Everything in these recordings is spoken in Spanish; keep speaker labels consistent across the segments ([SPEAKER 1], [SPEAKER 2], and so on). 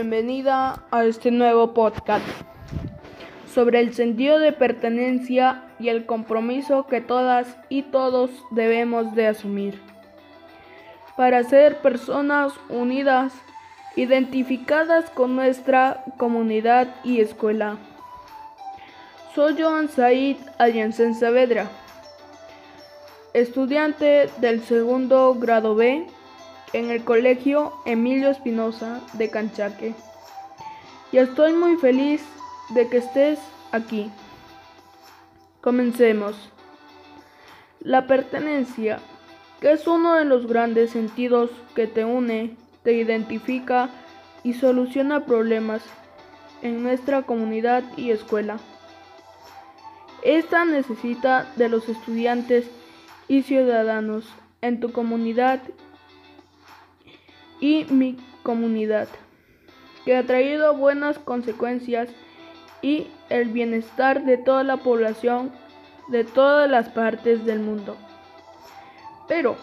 [SPEAKER 1] bienvenida a este nuevo podcast sobre el sentido de pertenencia y el compromiso que todas y todos debemos de asumir para ser personas unidas, identificadas con nuestra comunidad y escuela. Soy Joan Said Allensen Saavedra, estudiante del segundo grado B en el Colegio Emilio Espinosa de Canchaque. Y estoy muy feliz de que estés aquí. Comencemos. La pertenencia, que es uno de los grandes sentidos que te une, te identifica y soluciona problemas en nuestra comunidad y escuela. Esta necesita de los estudiantes y ciudadanos en tu comunidad y mi comunidad, que ha traído buenas consecuencias y el bienestar de toda la población de todas las partes del mundo. Pero,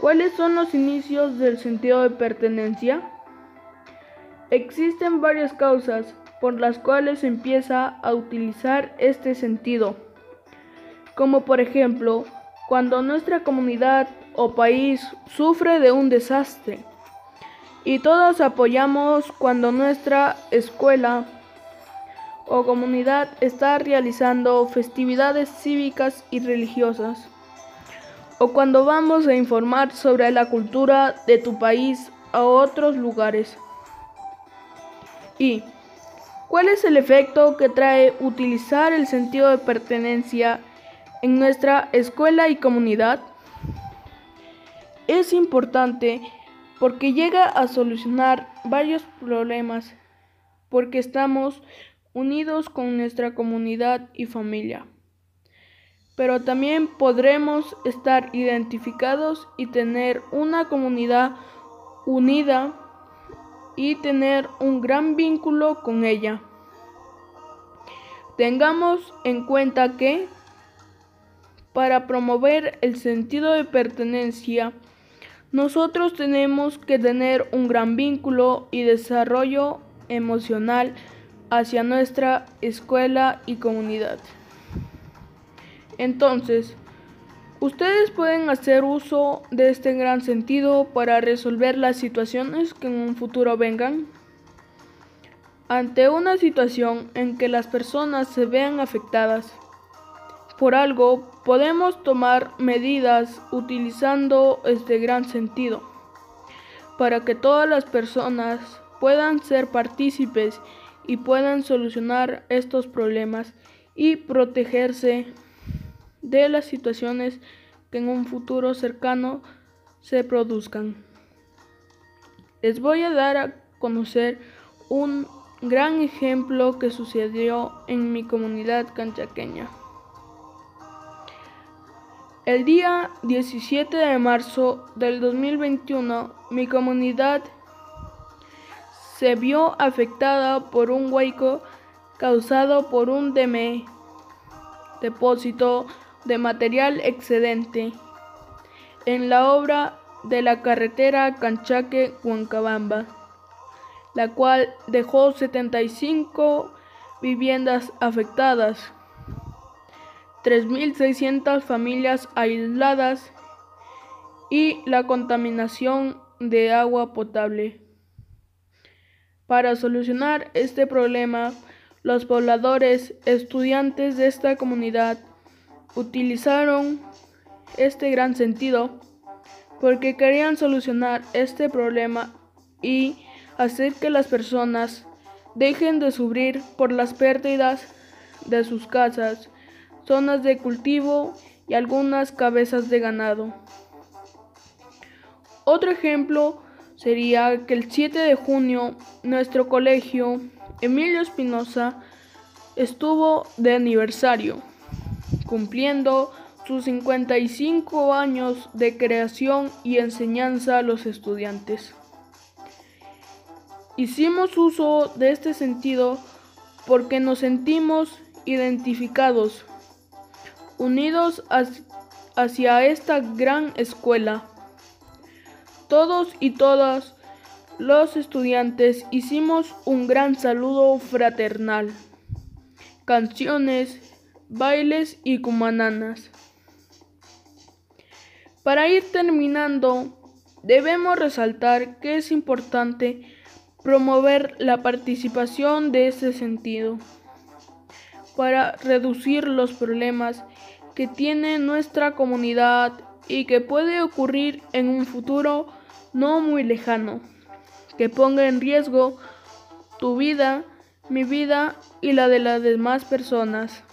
[SPEAKER 1] ¿cuáles son los inicios del sentido de pertenencia? Existen varias causas por las cuales se empieza a utilizar este sentido, como por ejemplo, cuando nuestra comunidad o país sufre de un desastre. Y todos apoyamos cuando nuestra escuela o comunidad está realizando festividades cívicas y religiosas. O cuando vamos a informar sobre la cultura de tu país a otros lugares. Y, ¿cuál es el efecto que trae utilizar el sentido de pertenencia en nuestra escuela y comunidad? Es importante porque llega a solucionar varios problemas, porque estamos unidos con nuestra comunidad y familia. Pero también podremos estar identificados y tener una comunidad unida y tener un gran vínculo con ella. Tengamos en cuenta que para promover el sentido de pertenencia, nosotros tenemos que tener un gran vínculo y desarrollo emocional hacia nuestra escuela y comunidad. Entonces, ustedes pueden hacer uso de este gran sentido para resolver las situaciones que en un futuro vengan. Ante una situación en que las personas se vean afectadas, por algo, podemos tomar medidas utilizando este gran sentido para que todas las personas puedan ser partícipes y puedan solucionar estos problemas y protegerse de las situaciones que en un futuro cercano se produzcan. Les voy a dar a conocer un gran ejemplo que sucedió en mi comunidad canchaqueña. El día 17 de marzo del 2021, mi comunidad se vio afectada por un hueco causado por un depósito de material excedente, en la obra de la carretera Canchaque-Huancabamba, la cual dejó 75 viviendas afectadas. 3.600 familias aisladas y la contaminación de agua potable. Para solucionar este problema, los pobladores estudiantes de esta comunidad utilizaron este gran sentido porque querían solucionar este problema y hacer que las personas dejen de sufrir por las pérdidas de sus casas zonas de cultivo y algunas cabezas de ganado. Otro ejemplo sería que el 7 de junio nuestro colegio Emilio Espinosa estuvo de aniversario, cumpliendo sus 55 años de creación y enseñanza a los estudiantes. Hicimos uso de este sentido porque nos sentimos identificados unidos hacia esta gran escuela. Todos y todas los estudiantes hicimos un gran saludo fraternal, canciones, bailes y cumananas. Para ir terminando, debemos resaltar que es importante promover la participación de ese sentido para reducir los problemas que tiene nuestra comunidad y que puede ocurrir en un futuro no muy lejano, que ponga en riesgo tu vida, mi vida y la de las demás personas.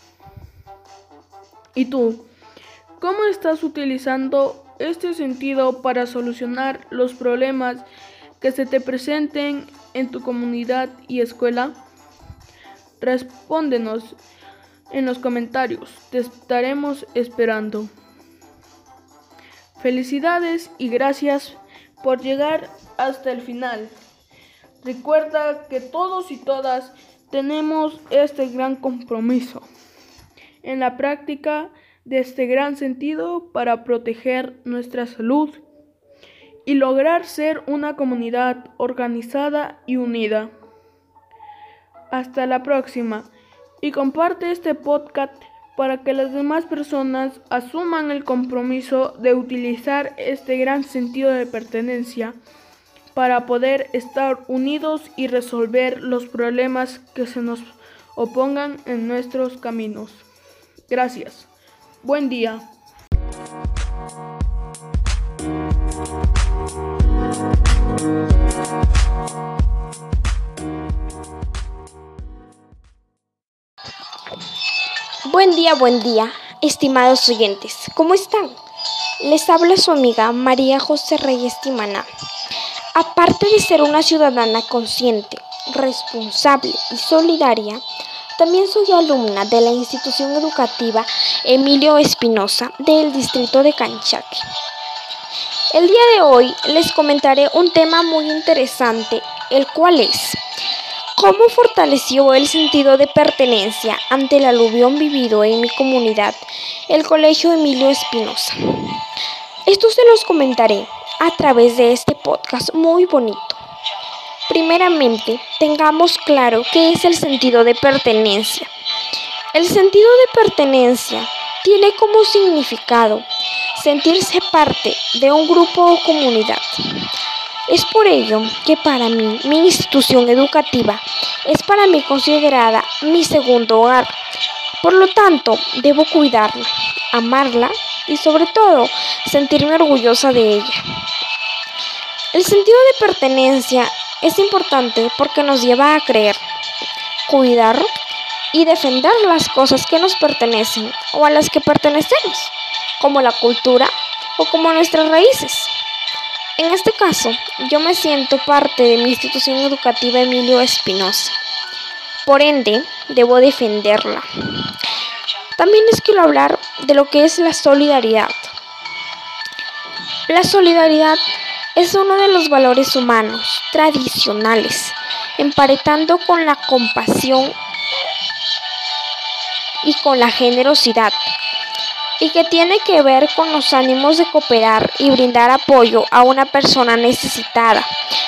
[SPEAKER 1] ¿Y tú? ¿Cómo estás utilizando este sentido para solucionar los problemas que se te presenten en tu comunidad y escuela? Respóndenos en los comentarios, te estaremos esperando. Felicidades y gracias por llegar hasta el final. Recuerda que todos y todas tenemos este gran compromiso en la práctica de este gran sentido para proteger nuestra salud y lograr ser una comunidad organizada y unida. Hasta la próxima y comparte este podcast para que las demás personas asuman el compromiso de utilizar este gran sentido de pertenencia para poder estar unidos y resolver los problemas que se nos opongan en nuestros caminos. Gracias. Buen día.
[SPEAKER 2] Buen día, buen día, estimados oyentes. ¿Cómo están? Les habla su amiga María José Reyes Timana. Aparte de ser una ciudadana consciente, responsable y solidaria, también soy alumna de la institución educativa Emilio Espinosa del distrito de Canchaque. El día de hoy les comentaré un tema muy interesante, el cual es ¿Cómo fortaleció el sentido de pertenencia ante el aluvión vivido en mi comunidad, el Colegio Emilio Espinosa? Esto se los comentaré a través de este podcast muy bonito. Primeramente, tengamos claro qué es el sentido de pertenencia. El sentido de pertenencia tiene como significado sentirse parte de un grupo o comunidad. Es por ello que para mí mi institución educativa es para mí considerada mi segundo hogar. Por lo tanto, debo cuidarla, amarla y sobre todo sentirme orgullosa de ella. El sentido de pertenencia es importante porque nos lleva a creer, cuidar y defender las cosas que nos pertenecen o a las que pertenecemos, como la cultura o como nuestras raíces. En este caso, yo me siento parte de mi institución educativa Emilio Espinosa. Por ende, debo defenderla. También les quiero hablar de lo que es la solidaridad. La solidaridad es uno de los valores humanos tradicionales, emparetando con la compasión y con la generosidad, y que tiene que ver con los ánimos de cooperar y brindar apoyo a una persona necesitada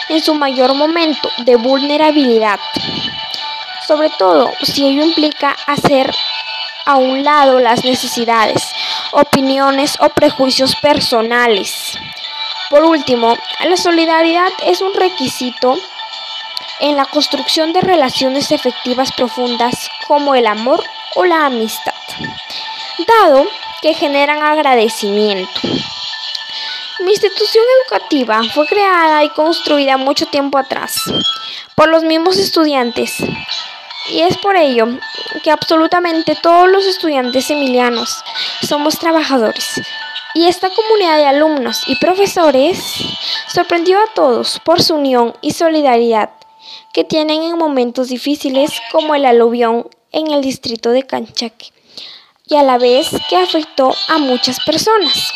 [SPEAKER 2] en su mayor momento de vulnerabilidad. Sobre todo si ello implica hacer a un lado las necesidades, opiniones o prejuicios personales. Por último, la solidaridad es un requisito en la construcción de relaciones efectivas profundas como el amor o la amistad, dado que generan agradecimiento. Mi institución educativa fue creada y construida mucho tiempo atrás por los mismos estudiantes. Y es por ello que absolutamente todos los estudiantes emilianos somos trabajadores. Y esta comunidad de alumnos y profesores sorprendió a todos por su unión y solidaridad que tienen en momentos difíciles como el aluvión en el distrito de Canchaque y a la vez que afectó a muchas personas.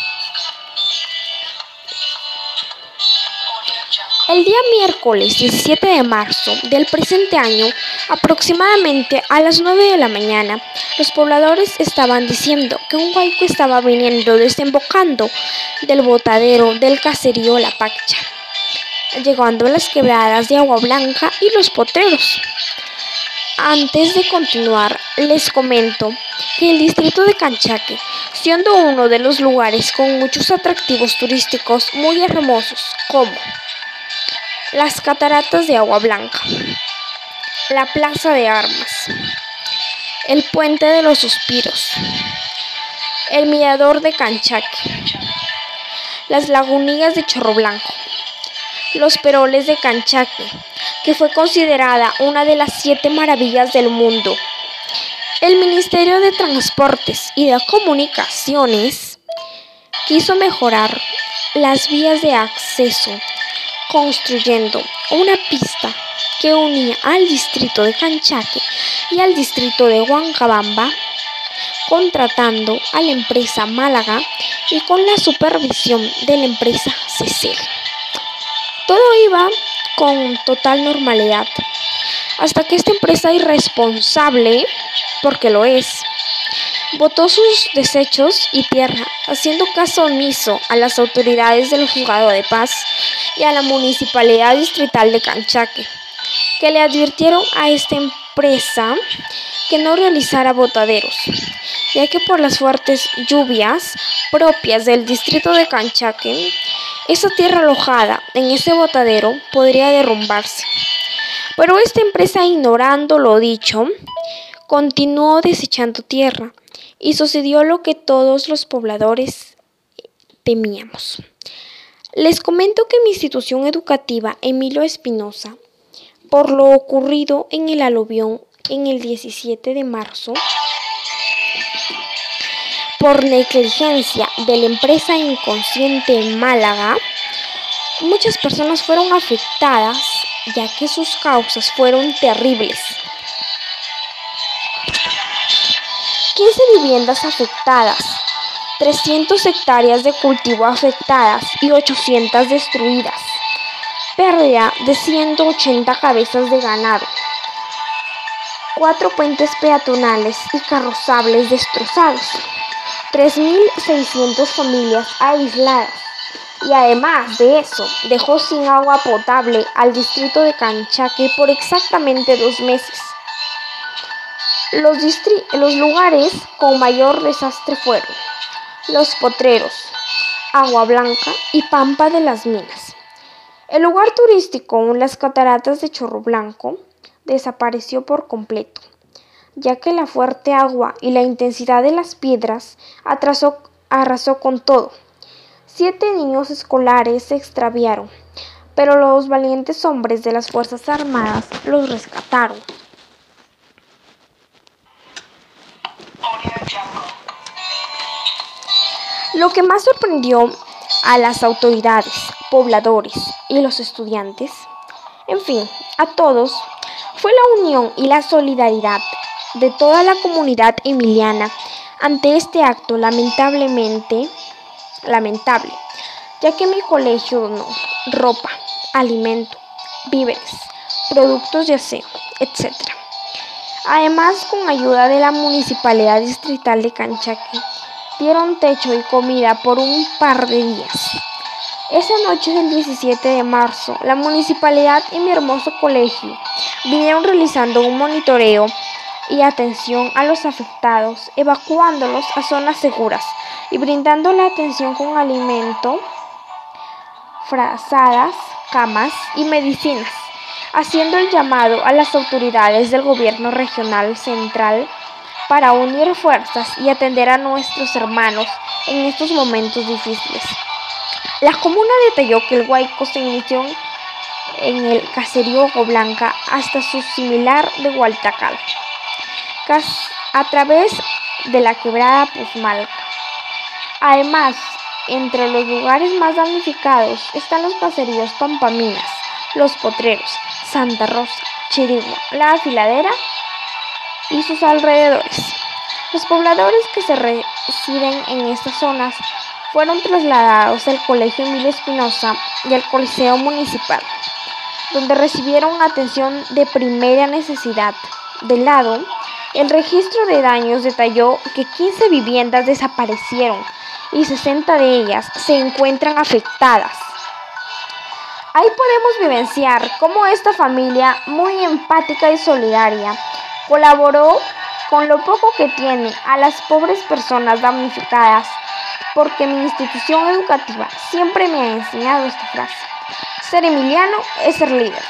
[SPEAKER 2] El día miércoles 17 de marzo del presente año, aproximadamente a las 9 de la mañana, los pobladores estaban diciendo que un huaico estaba viniendo desembocando del botadero del caserío La Pacha. llegando a las quebradas de Agua Blanca y los potreros. Antes de continuar, les comento que el distrito de Canchaque, siendo uno de los lugares con muchos atractivos turísticos muy hermosos, como las cataratas de Agua Blanca, la plaza de armas, el puente de los suspiros, el mirador de Canchaque, las lagunillas de Chorro Blanco, los peroles de Canchaque, que fue considerada una de las siete maravillas del mundo. El Ministerio de Transportes y de Comunicaciones quiso mejorar las vías de acceso construyendo una pista que unía al distrito de Canchaque y al distrito de Huancabamba, contratando a la empresa Málaga y con la supervisión de la empresa CECEL. Todo iba con total normalidad, hasta que esta empresa irresponsable, porque lo es, botó sus desechos y tierra, haciendo caso omiso a las autoridades del juzgado de paz y a la municipalidad distrital de Canchaque, que le advirtieron a esta empresa que no realizara botaderos, ya que por las fuertes lluvias propias del distrito de Canchaque, esa tierra alojada en ese botadero podría derrumbarse. Pero esta empresa, ignorando lo dicho, continuó desechando tierra y sucedió lo que todos los pobladores temíamos. Les comento que mi institución educativa Emilio Espinosa, por lo ocurrido en el aluvión en el 17 de marzo, por negligencia de la empresa inconsciente Málaga, muchas personas fueron afectadas ya que sus causas fueron terribles. 15 viviendas afectadas, 300 hectáreas de cultivo afectadas y 800 destruidas, pérdida de 180 cabezas de ganado, cuatro puentes peatonales y carrozables destrozados. 3.600 familias aisladas y además de eso dejó sin agua potable al distrito de Canchaque por exactamente dos meses. Los, los lugares con mayor desastre fueron Los Potreros, Agua Blanca y Pampa de las Minas. El lugar turístico, las cataratas de Chorro Blanco, desapareció por completo ya que la fuerte agua y la intensidad de las piedras arrasó con todo. Siete niños escolares se extraviaron, pero los valientes hombres de las Fuerzas Armadas los rescataron. Lo que más sorprendió a las autoridades, pobladores y los estudiantes, en fin, a todos, fue la unión y la solidaridad de toda la comunidad emiliana ante este acto lamentablemente lamentable, ya que mi colegio donó ropa, alimento, víveres, productos de aseo, etc. Además, con ayuda de la Municipalidad Distrital de Canchaque, dieron techo y comida por un par de días. Esa noche del 17 de marzo, la municipalidad y mi hermoso colegio vinieron realizando un monitoreo y atención a los afectados, evacuándolos a zonas seguras y brindando la atención con alimento, frazadas, camas y medicinas, haciendo el llamado a las autoridades del gobierno regional central para unir fuerzas y atender a nuestros hermanos en estos momentos difíciles. La comuna detalló que el Huayco se inició en el caserío Ojo Blanca hasta su similar de Hualtacal a través de la quebrada Puzmalca. Además, entre los lugares más damnificados están los caseríos Pampaminas, Los Potreros, Santa Rosa, Chirigua, La Afiladera y sus alrededores. Los pobladores que se residen en estas zonas fueron trasladados al Colegio Emilio Espinosa y al Coliseo Municipal, donde recibieron atención de primera necesidad. Del lado el registro de daños detalló que 15 viviendas desaparecieron y 60 de ellas se encuentran afectadas. Ahí podemos vivenciar cómo esta familia, muy empática y solidaria, colaboró con lo poco que tiene a las pobres personas damnificadas, porque mi institución educativa siempre me ha enseñado esta frase. Ser emiliano es ser líder.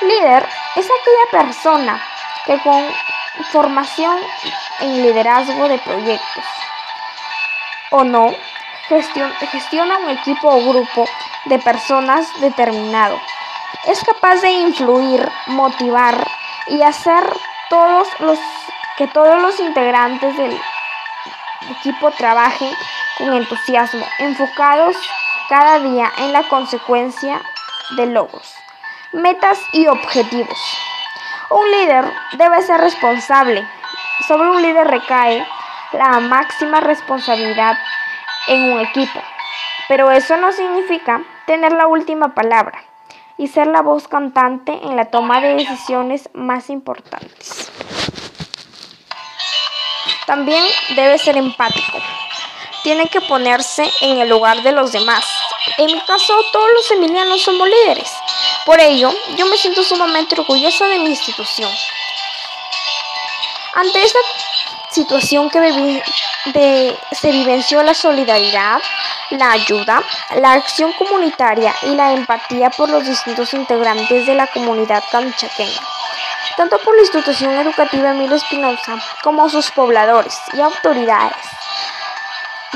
[SPEAKER 2] Líder es aquella persona que con formación en liderazgo de proyectos o no gestiona un equipo o grupo de personas determinado. Es capaz de influir, motivar y hacer todos los que todos los integrantes del equipo trabajen con entusiasmo, enfocados cada día en la consecuencia de logros, metas y objetivos. Un líder debe ser responsable. Sobre un líder recae la máxima responsabilidad en un equipo. Pero eso no significa tener la última palabra y ser la voz cantante en la toma de decisiones más importantes. También debe ser empático. Tiene que ponerse en el lugar de los demás. En mi caso, todos los emilianos somos líderes. Por ello, yo me siento sumamente orgullosa de mi institución. Ante esta situación que de, se vivenció la solidaridad, la ayuda, la acción comunitaria y la empatía por los distintos integrantes de la comunidad canchaqueña, tanto por la institución educativa Emilio Espinosa como sus pobladores y autoridades.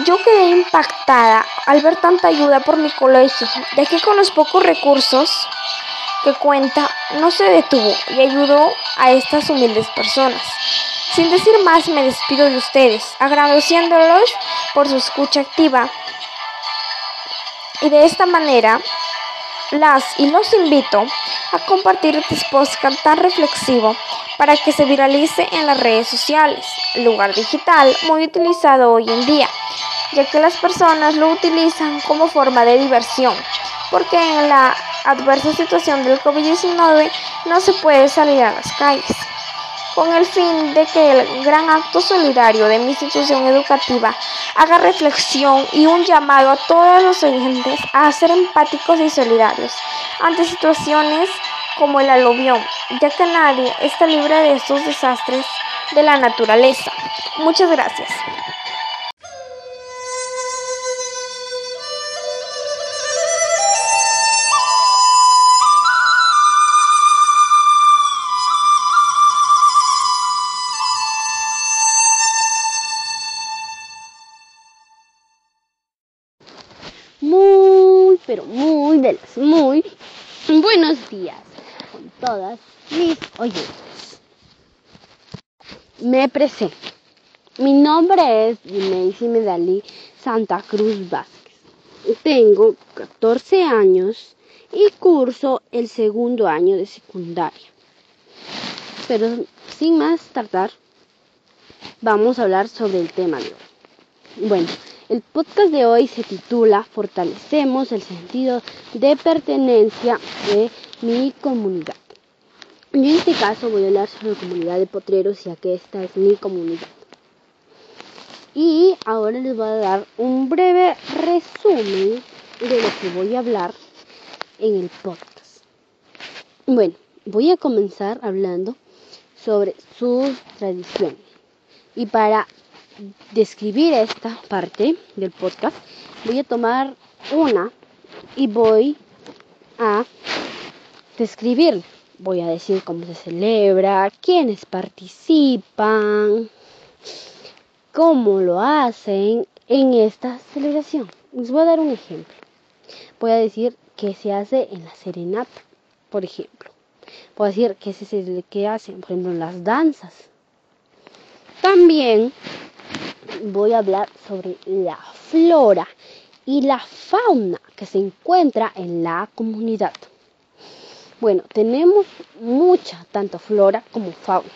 [SPEAKER 2] Yo quedé impactada al ver tanta ayuda por mi colegio, de que con los pocos recursos que cuenta no se detuvo y ayudó a estas humildes personas. Sin decir más, me despido de ustedes, agradeciéndolos por su escucha activa. Y de esta manera, las y los invito a compartir este podcast tan reflexivo para que se viralice en las redes sociales, lugar digital muy utilizado hoy en día, ya que las personas lo utilizan como forma de diversión, porque en la adversa situación del COVID-19 no se puede salir a las calles con el fin de que el gran acto solidario de mi institución educativa haga reflexión y un llamado a todos los oyentes a ser empáticos y solidarios ante situaciones como el aluvión, ya que nadie está libre de estos desastres de la naturaleza. Muchas gracias.
[SPEAKER 3] Pero muy de muy buenos días con todas mis oyentes. Me presento. Mi nombre es Macy Medalí Santa Cruz Vázquez. Tengo 14 años y curso el segundo año de secundaria. Pero sin más tardar, vamos a hablar sobre el tema de hoy. Bueno, el podcast de hoy se titula Fortalecemos el sentido de pertenencia de mi comunidad. Yo en este caso voy a hablar sobre la comunidad de potreros ya que esta es mi comunidad. Y ahora les voy a dar un breve resumen de lo que voy a hablar en el podcast. Bueno, voy a comenzar hablando sobre sus tradiciones. Y para describir esta parte del podcast, voy a tomar una y voy a describir. Voy a decir cómo se celebra, quiénes participan, cómo lo hacen en esta celebración. Les voy a dar un ejemplo. Voy a decir qué se hace en la serenata, por ejemplo. A decir qué se qué hacen, por ejemplo, en las danzas. También voy a hablar sobre la flora y la fauna que se encuentra en la comunidad. Bueno, tenemos mucha, tanto flora como fauna,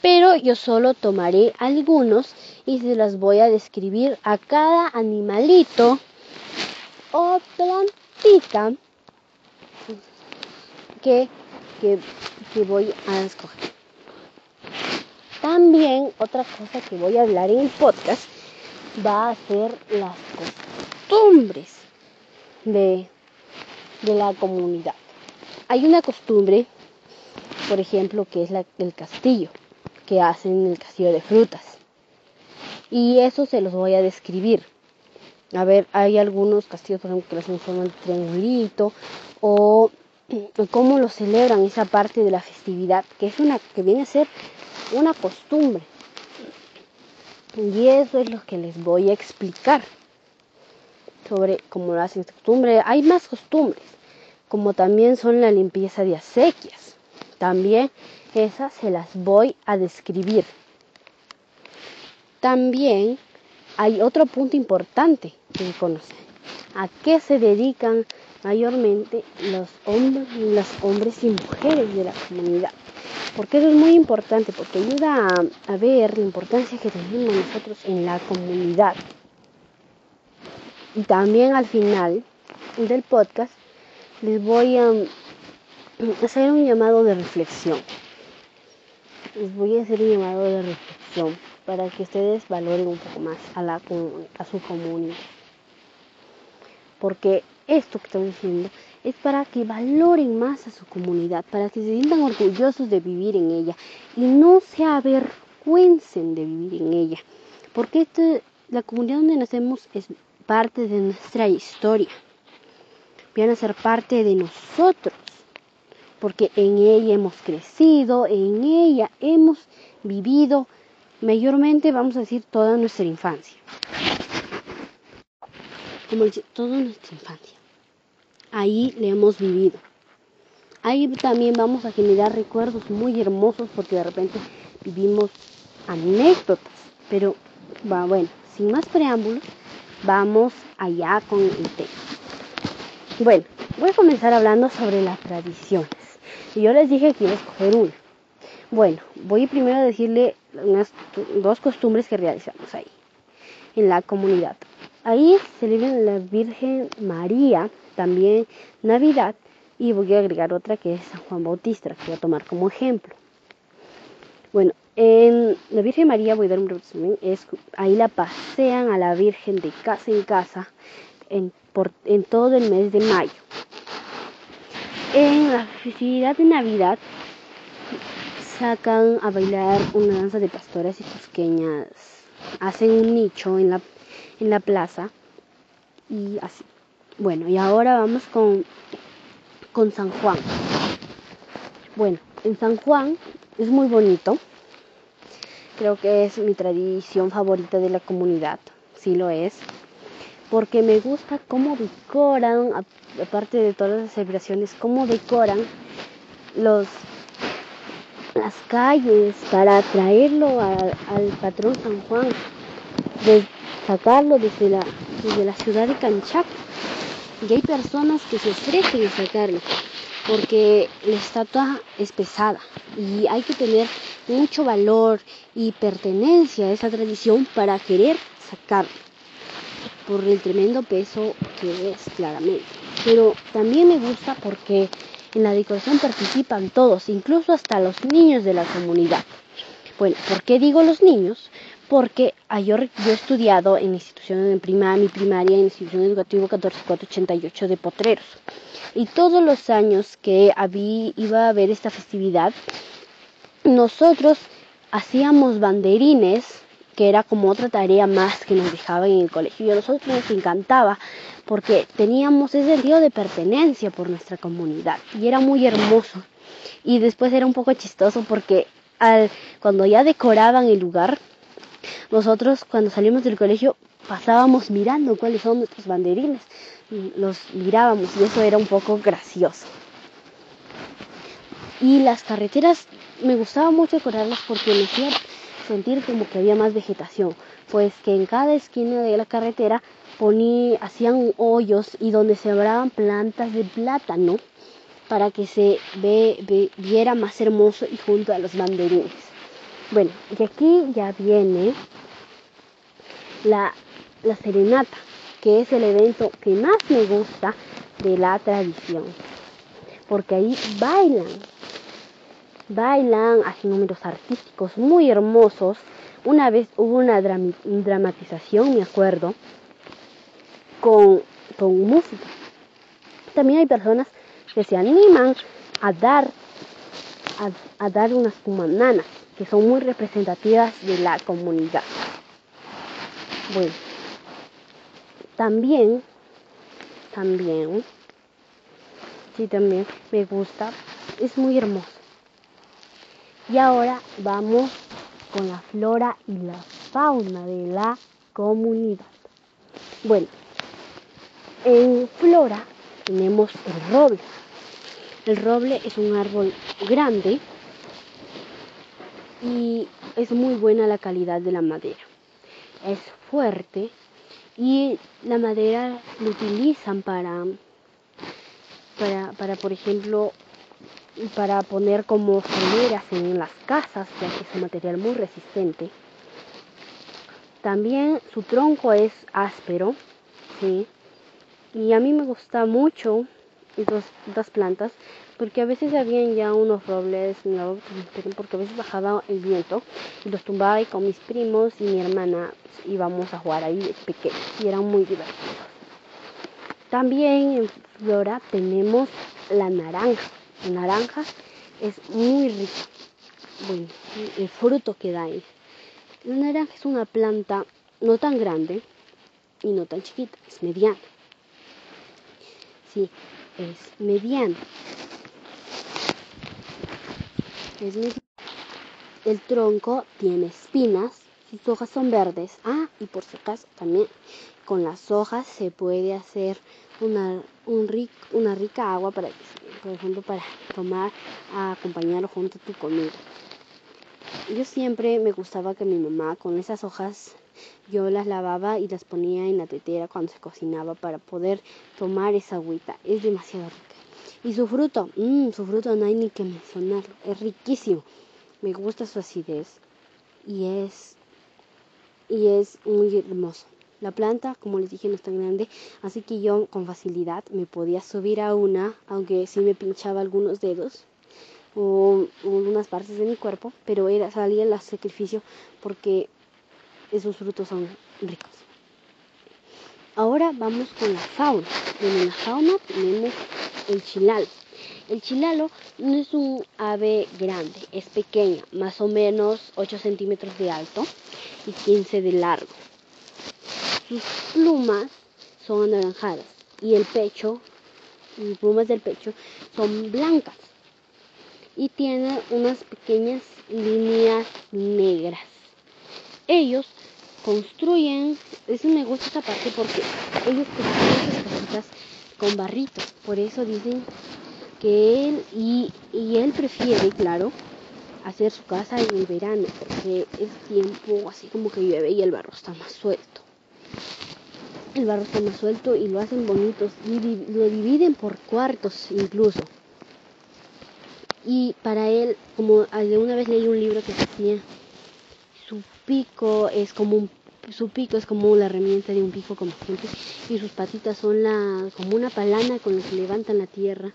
[SPEAKER 3] pero yo solo tomaré algunos y se las voy a describir a cada animalito o plantita que, que, voy a escoger. También otra cosa que voy a hablar en el podcast va a ser las costumbres de de la comunidad. Hay una costumbre, por ejemplo, que es el castillo, que hacen el castillo de frutas. Y eso se los voy a describir. A ver, hay algunos castillos, por ejemplo, que los hacen en forma de triangulito o cómo lo celebran esa parte de la festividad, que es una que viene a ser una costumbre. Y eso es lo que les voy a explicar sobre cómo lo hacen costumbre. Hay más costumbres, como también son la limpieza de acequias. También esas se las voy a describir. También hay otro punto importante que conocer. ¿A qué se dedican mayormente los hombres, los hombres y mujeres de la comunidad? Porque eso es muy importante, porque ayuda a, ver la importancia que tenemos nosotros en la comunidad. Y también al final del podcast les voy a hacer un llamado de reflexión. Les voy a hacer un llamado de reflexión para que ustedes valoren un poco más a, la, a su comunidad. Porque esto que estoy diciendo es para que valoren más a su comunidad, para que se sientan orgullosos de vivir en ella y no se avergüencen de vivir en ella. Porque la comunidad donde nacemos es parte de nuestra historia. Viene a ser parte de nosotros. Porque en ella hemos crecido, en ella hemos vivido mayormente, vamos a decir, toda nuestra infancia. Como decir, toda nuestra infancia. Ahí le hemos vivido. Ahí también vamos a generar recuerdos muy hermosos porque de repente vivimos anécdotas. Pero bueno, sin más preámbulos, vamos allá con el tema. Bueno, voy a comenzar hablando sobre las tradiciones. Y yo les dije que iba a escoger una. Bueno, voy primero a decirle unas dos costumbres que realizamos ahí, en la comunidad. Ahí celebran la Virgen María, también Navidad, y voy a agregar otra que es San Juan Bautista, que voy a tomar como ejemplo. Bueno, en la Virgen María, voy a dar un resumen, es, ahí la pasean a la Virgen de casa en casa en, por, en todo el mes de mayo. En la festividad de Navidad sacan a bailar una danza de pastoras y cusqueñas. Hacen un nicho en la, en la plaza y así. Bueno, y ahora vamos con, con San Juan. Bueno, en San Juan es muy bonito. Creo que es mi tradición favorita de la comunidad. Sí lo es. Porque me gusta cómo decoran, aparte de todas las celebraciones, cómo decoran los las calles para traerlo al patrón San Juan, de sacarlo desde la, desde la ciudad de Canchac. Y hay personas que se ofrecen a sacarlo porque la estatua es pesada y hay que tener mucho valor y pertenencia a esa tradición para querer sacarlo por el tremendo peso que es claramente. Pero también me gusta porque en la decoración participan todos, incluso hasta los niños de la comunidad. Bueno, ¿por qué digo los niños? Porque yo, yo he estudiado en institución de primaria, mi primaria en institución educativa 14488 de Potreros. Y todos los años que había, iba a haber esta festividad, nosotros hacíamos banderines que era como otra tarea más que nos dejaban en el colegio. Y a nosotros nos encantaba porque teníamos ese sentido de pertenencia por nuestra comunidad y era muy hermoso. Y después era un poco chistoso porque al, cuando ya decoraban el lugar, nosotros cuando salimos del colegio pasábamos mirando cuáles son nuestros banderines, los mirábamos y eso era un poco gracioso. Y las carreteras me gustaba mucho decorarlas porque me hacía sentir como que había más vegetación, pues que en cada esquina de la carretera poní, hacían hoyos y donde sembraban plantas de plátano para que se ve, viera más hermoso y junto a los banderines. Bueno, y aquí ya viene la, la serenata, que es el evento que más me gusta de la tradición, porque ahí bailan bailan, hacen números artísticos muy hermosos. Una vez hubo una dramatización, me acuerdo, con, con música. También hay personas que se animan a dar, a, dar unas cumananas, que son muy representativas de la comunidad. Bueno, también, también, sí, también me gusta, es muy hermoso. Y ahora vamos con la flora y la fauna de la comunidad. Bueno, en flora tenemos el roble. El roble es un árbol grande y es muy buena la calidad de la madera. Es fuerte y la madera lo utilizan para, para, para por ejemplo, para poner como soleras en las casas, ya que es un material muy resistente. También su tronco es áspero, ¿sí? Y a mí me gusta mucho estas plantas porque a veces habían ya unos robles porque a veces bajaba el viento y los tumbaba y con mis primos y mi hermana íbamos a jugar ahí pequeños y eran muy divertidos. También en Flora tenemos la naranja. La naranja es muy rica. Bueno, el fruto que da ahí. La naranja es una planta no tan grande y no tan chiquita, es mediana. Sí, es mediana. El tronco tiene espinas, sus hojas son verdes. Ah, y por si acaso también con las hojas se puede hacer una, un una rica agua para, por ejemplo, para tomar, a acompañar junto a tu comida. Yo siempre me gustaba que mi mamá con esas hojas yo las lavaba y las ponía en la tetera cuando se cocinaba para poder tomar esa agüita. Es demasiado rica. Y su fruto, mmm, su fruto no hay ni que mencionarlo. Es riquísimo. Me gusta su acidez y es y es muy hermoso. La planta, como les dije, no es tan grande, así que yo con facilidad me podía subir a una, aunque sí me pinchaba algunos dedos o, algunas partes de mi cuerpo, pero era salía el sacrificio porque esos frutos son ricos. Ahora vamos con la fauna. En la fauna tenemos el chilalo. El chilalo no es un ave grande, es pequeña, más o menos 8 centímetros de alto y 15 de largo. Sus plumas son anaranjadas y el pecho, las plumas del pecho son blancas y tiene unas pequeñas líneas negras. Ellos construyen, eso me gusta esta parte porque ellos construyen sus casitas con barrito, por eso dicen que él y, y él prefiere, claro, hacer su casa en el verano porque es tiempo así como que llueve y el barro está más suelto el barro está más suelto y lo hacen bonitos y lo dividen por cuartos incluso. Y para él, como de una vez leí un libro que decía, su pico es como un, su pico es como la herramienta de un pico como siempre y sus patitas son la como una palana con la que levantan la tierra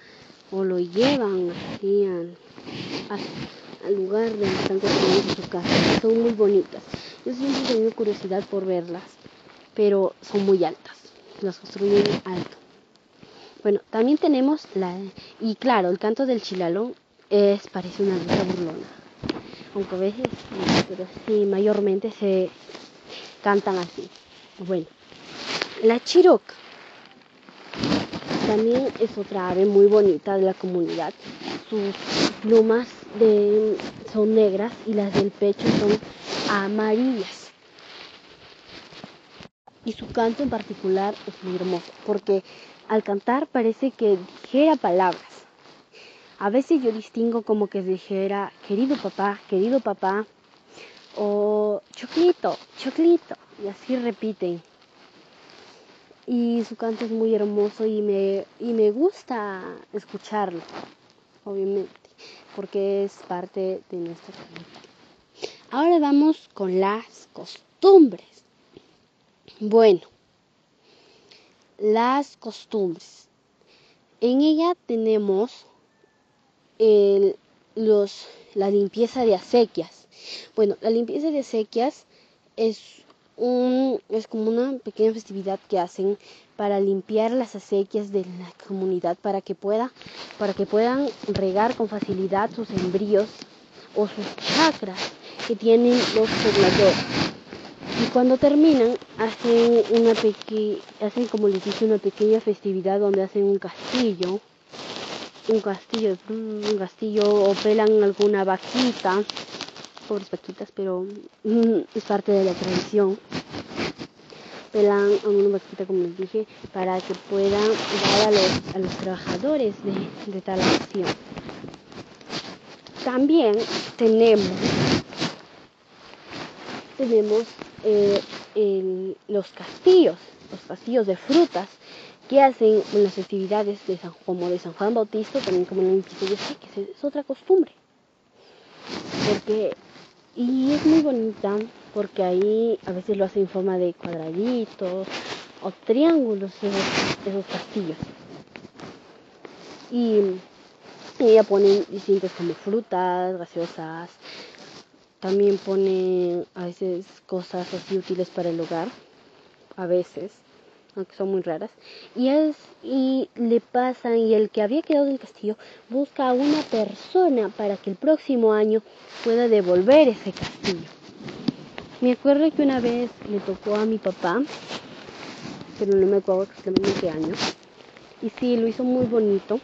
[SPEAKER 3] o lo llevan así al, lugar donde están construyendo su casa. Son muy bonitas. Yo siempre he tenido curiosidad por verlas pero son muy altas, las construyen alto. Bueno, también tenemos la... Y claro, el canto del chilalón es, parece una lucha burlona. Aunque a veces, pero sí, mayormente se cantan así. Bueno, la chiroca también es otra ave muy bonita de la comunidad. Sus plumas son negras y las del pecho son amarillas y su canto en particular es muy hermoso porque al cantar parece que dijera palabras. A veces yo distingo como que dijera querido papá, querido papá o choclito, choclito y así repiten. Y su canto es muy hermoso y me, y me gusta escucharlo, obviamente, porque es parte de nuestra familia. Ahora vamos con las costumbres. Bueno, las costumbres. En ella tenemos los, la limpieza de acequias. Bueno, la limpieza de acequias es es como una pequeña festividad que hacen para limpiar las acequias de la comunidad para que pueda para que puedan regar con facilidad sus embrios o sus chakras que tienen los pobladores. Y cuando terminan hacen una pequeña hacen como les dije una pequeña festividad donde hacen un castillo un castillo un castillo o pelan alguna vaquita pobres vaquitas pero mm, es parte de la tradición pelan a una vaquita como les dije para que puedan dar a los, trabajadores de, de tal acción también tenemos tenemos eh, los castillos, los castillos de frutas que hacen en las festividades de San, como de San Juan Bautista, también como en el episodio que es, otra costumbre. Porque, y es muy bonita porque ahí a veces lo hacen en forma de cuadraditos o triángulos esos, esos castillos. Y, ella ponen distintas como frutas, gaseosas, también pone a veces cosas así útiles para el hogar, a veces, aunque son muy raras. Y es y le pasan y el que había quedado en el castillo busca a una persona para que el próximo año pueda devolver ese castillo. Me acuerdo que una vez le tocó a mi papá, pero no me acuerdo exactamente qué año. Y sí, lo hizo muy bonito.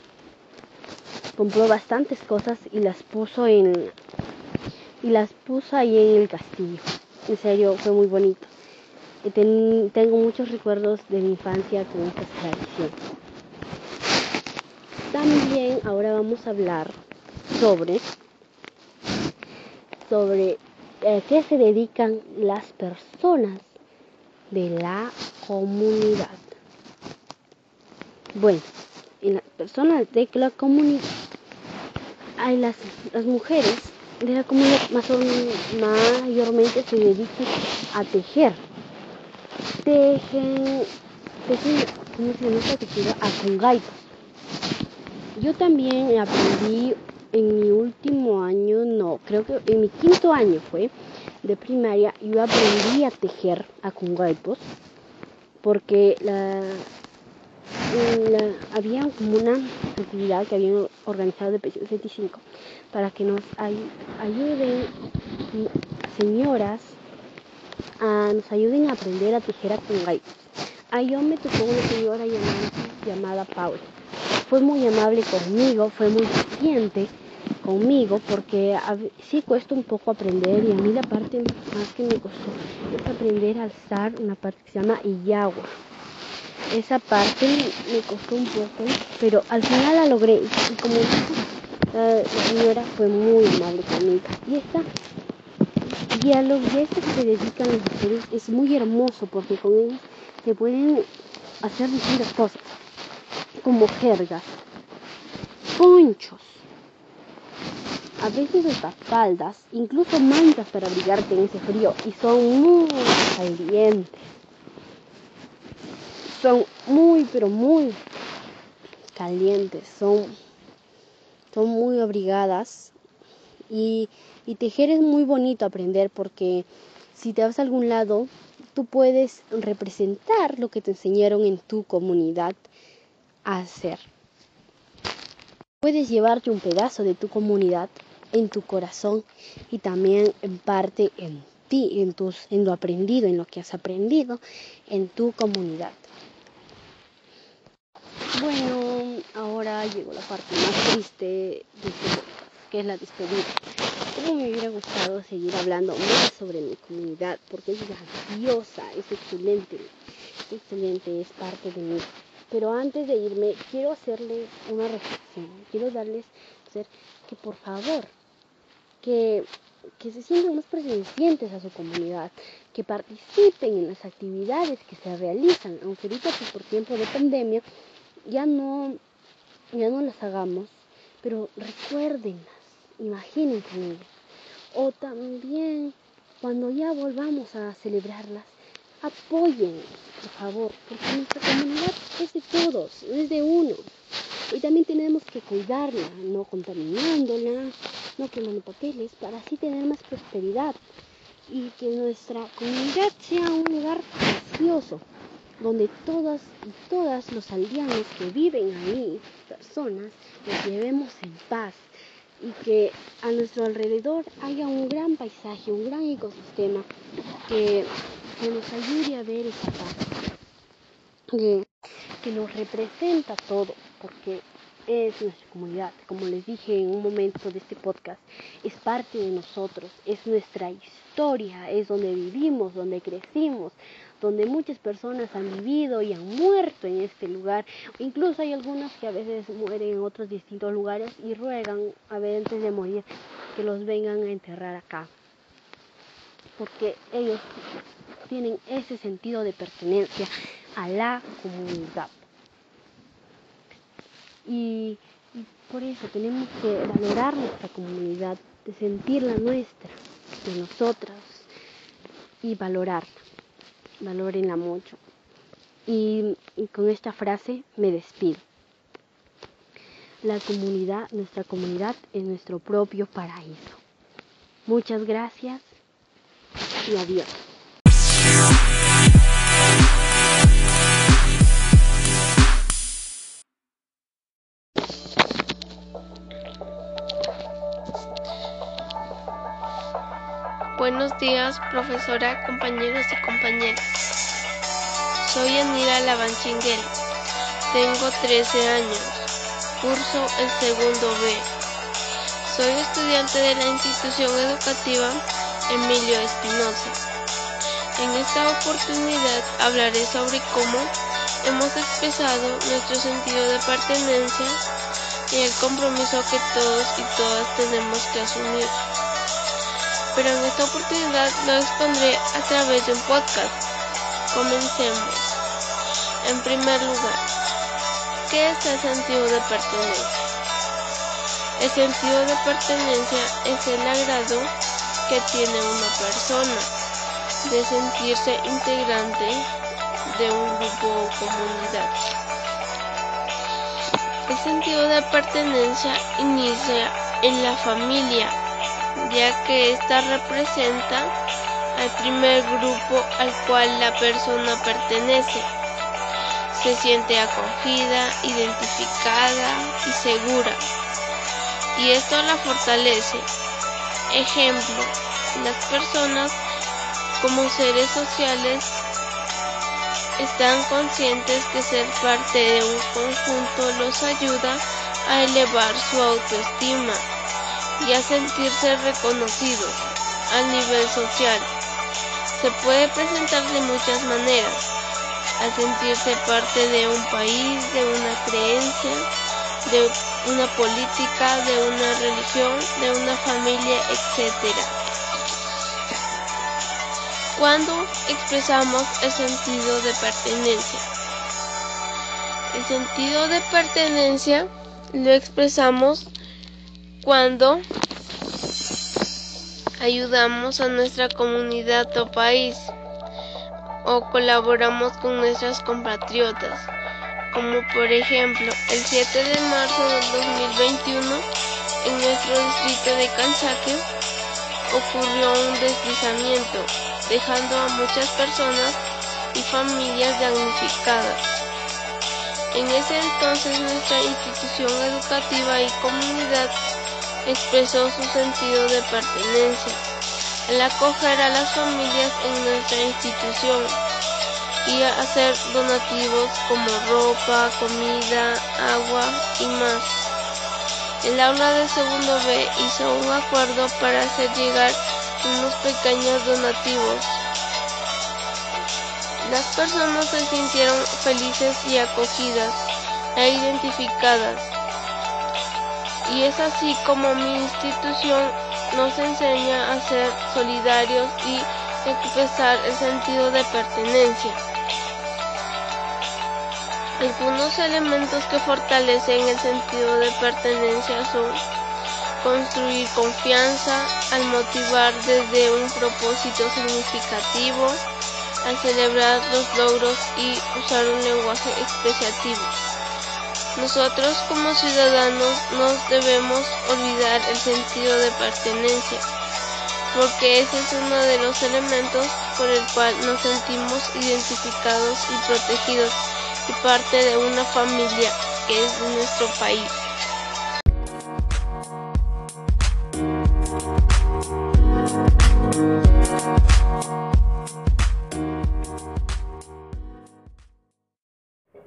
[SPEAKER 3] Compró bastantes cosas y las puso en y las puso ahí en el castillo. En serio, fue muy bonito. Tengo muchos recuerdos de mi infancia con esta tradición. También ahora vamos a hablar sobre sobre eh, qué se dedican las personas de la comunidad. Bueno, en las personas de la comunidad hay las, las mujeres de la comunidad mayormente se dedican a tejer. Tejen, tejen, ¿cómo se llama esta tejida? A Yo también aprendí en mi último año, no, creo que en mi quinto año fue de primaria, yo aprendí a tejer a kungaipos porque la, había como una actividad que habían organizado de P75 para que nos ayuden señoras a, nos ayuden a aprender a tejer a kungai. A yo me tocó una señora llamada, llamada Paula. Fue muy amable conmigo, fue muy paciente conmigo porque sí cuesta un poco aprender y a mí la parte más que me costó es aprender a alzar una parte que se llama Iyagua esa parte me costó un poco, pero al final la logré. Y como la, señora fue muy amable conmigo. Y esta, y a los que se dedican las mujeres es muy hermoso porque con ellos se pueden hacer distintas cosas, como jergas, ponchos, a veces hasta faldas, incluso mantas para abrigarte en ese frío y son muy calientes. Son muy, pero muy calientes, son, son muy abrigadas y, y tejer es muy bonito aprender porque si te vas a algún lado, tú puedes representar lo que te enseñaron en tu comunidad a hacer. Puedes llevarte un pedazo de tu comunidad en tu corazón y también en parte en ti, en, tus, en lo aprendido, en lo que has aprendido en tu comunidad. Bueno, ahora llegó la parte más triste de este que es la despedida. Me hubiera gustado seguir hablando más sobre mi comunidad, porque es grandiosa, es excelente, es excelente, es parte de mí. Pero antes de irme, quiero hacerle una reflexión, quiero darles hacer que por favor, que, que se sientan más presentes a su comunidad, que participen en las actividades que se realizan, aunque ahorita pues, por tiempo de pandemia ya no, ya no las hagamos, pero recuérdenlas, imaginen con ellas. O también, cuando ya volvamos a celebrarlas, apóyennos, por favor, porque nuestra comunidad es de todos, no es de uno. Y también tenemos que cuidarla, no contaminándola, no quemando papeles, para así tener más prosperidad. y que nuestra comunidad sea un lugar precioso donde todas y todas los aldeanos que viven ahí, personas, nos llevemos en paz y que a nuestro alrededor haya un gran paisaje, un gran ecosistema que, nos ayude a ver esa paz, que, que nos representa todo, porque es nuestra comunidad, como les dije en un momento de este podcast, es parte de nosotros, es nuestra historia, es donde vivimos, donde crecimos, donde muchas personas han vivido y han muerto en este lugar. Incluso hay algunas que a veces mueren en otros distintos lugares y ruegan a ver antes de morir que los vengan a enterrar acá. Porque ellos tienen ese sentido de pertenencia a la comunidad. Y, y por eso tenemos que valorar nuestra comunidad, de sentirla nuestra, de nosotras y valorarla valórenla mucho. Y, y con esta frase me despido. La comunidad, nuestra comunidad es nuestro propio paraíso. Muchas gracias y adiós.
[SPEAKER 4] Buenos días, profesora, compañeros y compañeras. Soy Anira Lavanchinguel. Tengo 13 años. Curso el segundo B. Soy estudiante de la institución educativa Emilio Espinosa. En esta oportunidad hablaré sobre cómo hemos expresado nuestro sentido de pertenencia y el compromiso que todos y todas tenemos que asumir pero en esta oportunidad lo expondré a través de un podcast. Comencemos. En primer lugar, ¿qué es el sentido de pertenencia? El sentido de pertenencia es el agrado que tiene una persona de sentirse integrante de un grupo o comunidad. El sentido de pertenencia inicia en la familia ya que ésta representa al primer grupo al cual la persona pertenece. Se siente acogida, identificada y segura. Y esto la fortalece. Ejemplo, las personas como seres sociales están conscientes que ser parte de un conjunto los ayuda a elevar su autoestima y a sentirse reconocidos a nivel social. Se puede presentar de muchas maneras, a sentirse parte de un país, de una creencia, de una política, de una religión, de una familia, etc. Cuando expresamos el sentido de pertenencia. El sentido de pertenencia lo expresamos cuando ayudamos a nuestra comunidad o país o colaboramos con nuestras compatriotas, como por ejemplo el 7 de marzo del 2021 en nuestro distrito de Canchaque ocurrió un deslizamiento, dejando a muchas personas y familias damnificadas. En ese entonces nuestra institución educativa y comunidad expresó su sentido de pertenencia al acoger a las familias en nuestra institución y hacer donativos como ropa, comida, agua y más. El aula de segundo B hizo un acuerdo para hacer llegar unos pequeños donativos. Las personas se sintieron felices y acogidas e identificadas y es así como mi institución nos enseña a ser solidarios y expresar el sentido de pertenencia. Algunos elementos que fortalecen el sentido de pertenencia son construir confianza, al motivar desde un propósito significativo, al celebrar los logros y usar un lenguaje expresativo. Nosotros como ciudadanos no debemos olvidar el sentido de pertenencia, porque ese es uno de los elementos por el cual nos sentimos identificados y protegidos y parte de una familia que es nuestro país.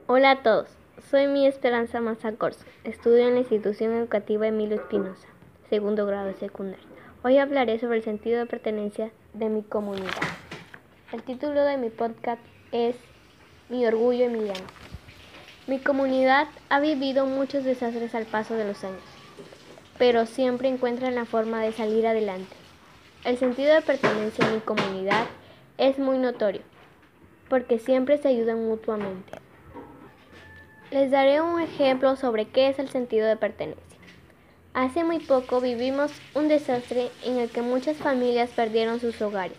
[SPEAKER 5] Hola a todos, soy mi Esperanza Mazacorso. Estudio en la institución educativa Emilio Espinosa, segundo grado de secundaria. Hoy hablaré sobre el sentido de pertenencia de mi comunidad. El título de mi podcast es Mi orgullo emiliano. Mi comunidad ha vivido muchos desastres al paso de los años, pero siempre encuentran la forma de salir adelante. El sentido de pertenencia en mi comunidad es muy notorio, porque siempre se ayudan mutuamente. Les daré un ejemplo sobre qué es el sentido de pertenencia. Hace muy poco vivimos un desastre en el que muchas familias perdieron sus hogares,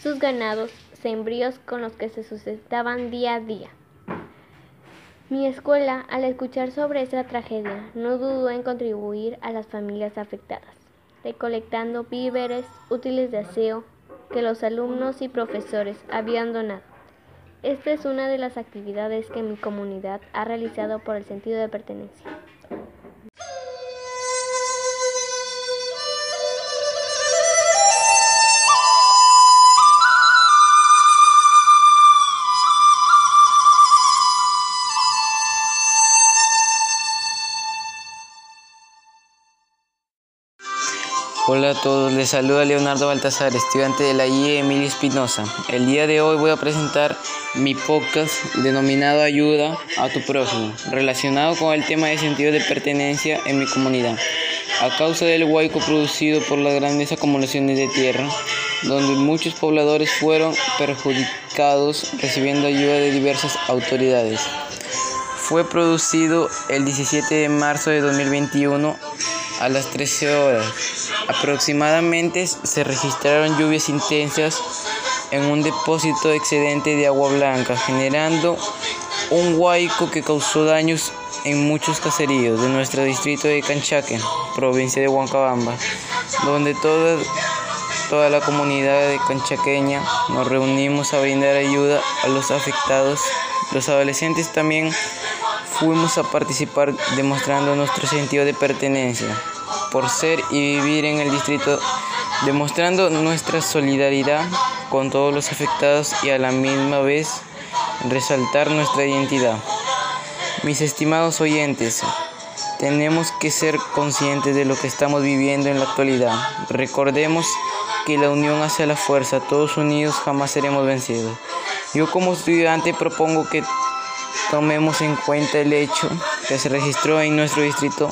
[SPEAKER 5] sus ganados, sembríos con los que se sustentaban día a día. Mi escuela, al escuchar sobre esta tragedia, no dudó en contribuir a las familias afectadas, recolectando víveres, útiles de aseo que los alumnos y profesores habían donado. Esta es una de las actividades que mi comunidad ha realizado por el sentido de pertenencia.
[SPEAKER 6] Hola a todos, les saluda Leonardo Baltasar, estudiante de la IE Emilio Espinosa. El día de hoy voy a presentar mi podcast denominado Ayuda a tu prójimo, relacionado con el tema de sentido de pertenencia en mi comunidad. A causa del huaico producido por las grandes acumulaciones de tierra, donde muchos pobladores fueron perjudicados recibiendo ayuda de diversas autoridades. Fue producido el 17 de marzo de 2021 a las 13 horas. Aproximadamente se registraron lluvias intensas en un depósito excedente de agua blanca, generando un huaico que causó daños en muchos caseríos de nuestro distrito de Canchaque, provincia de Huancabamba, donde toda, toda la comunidad de canchaqueña nos reunimos a brindar ayuda a los afectados. Los adolescentes también fuimos a participar demostrando nuestro sentido de pertenencia por ser y vivir en el distrito, demostrando nuestra solidaridad con todos los afectados y a la misma vez resaltar nuestra identidad. Mis estimados oyentes, tenemos que ser conscientes de lo que estamos viviendo en la actualidad. Recordemos que la unión hace la fuerza, todos unidos jamás seremos vencidos. Yo como estudiante propongo que tomemos en cuenta el hecho que se registró en nuestro distrito.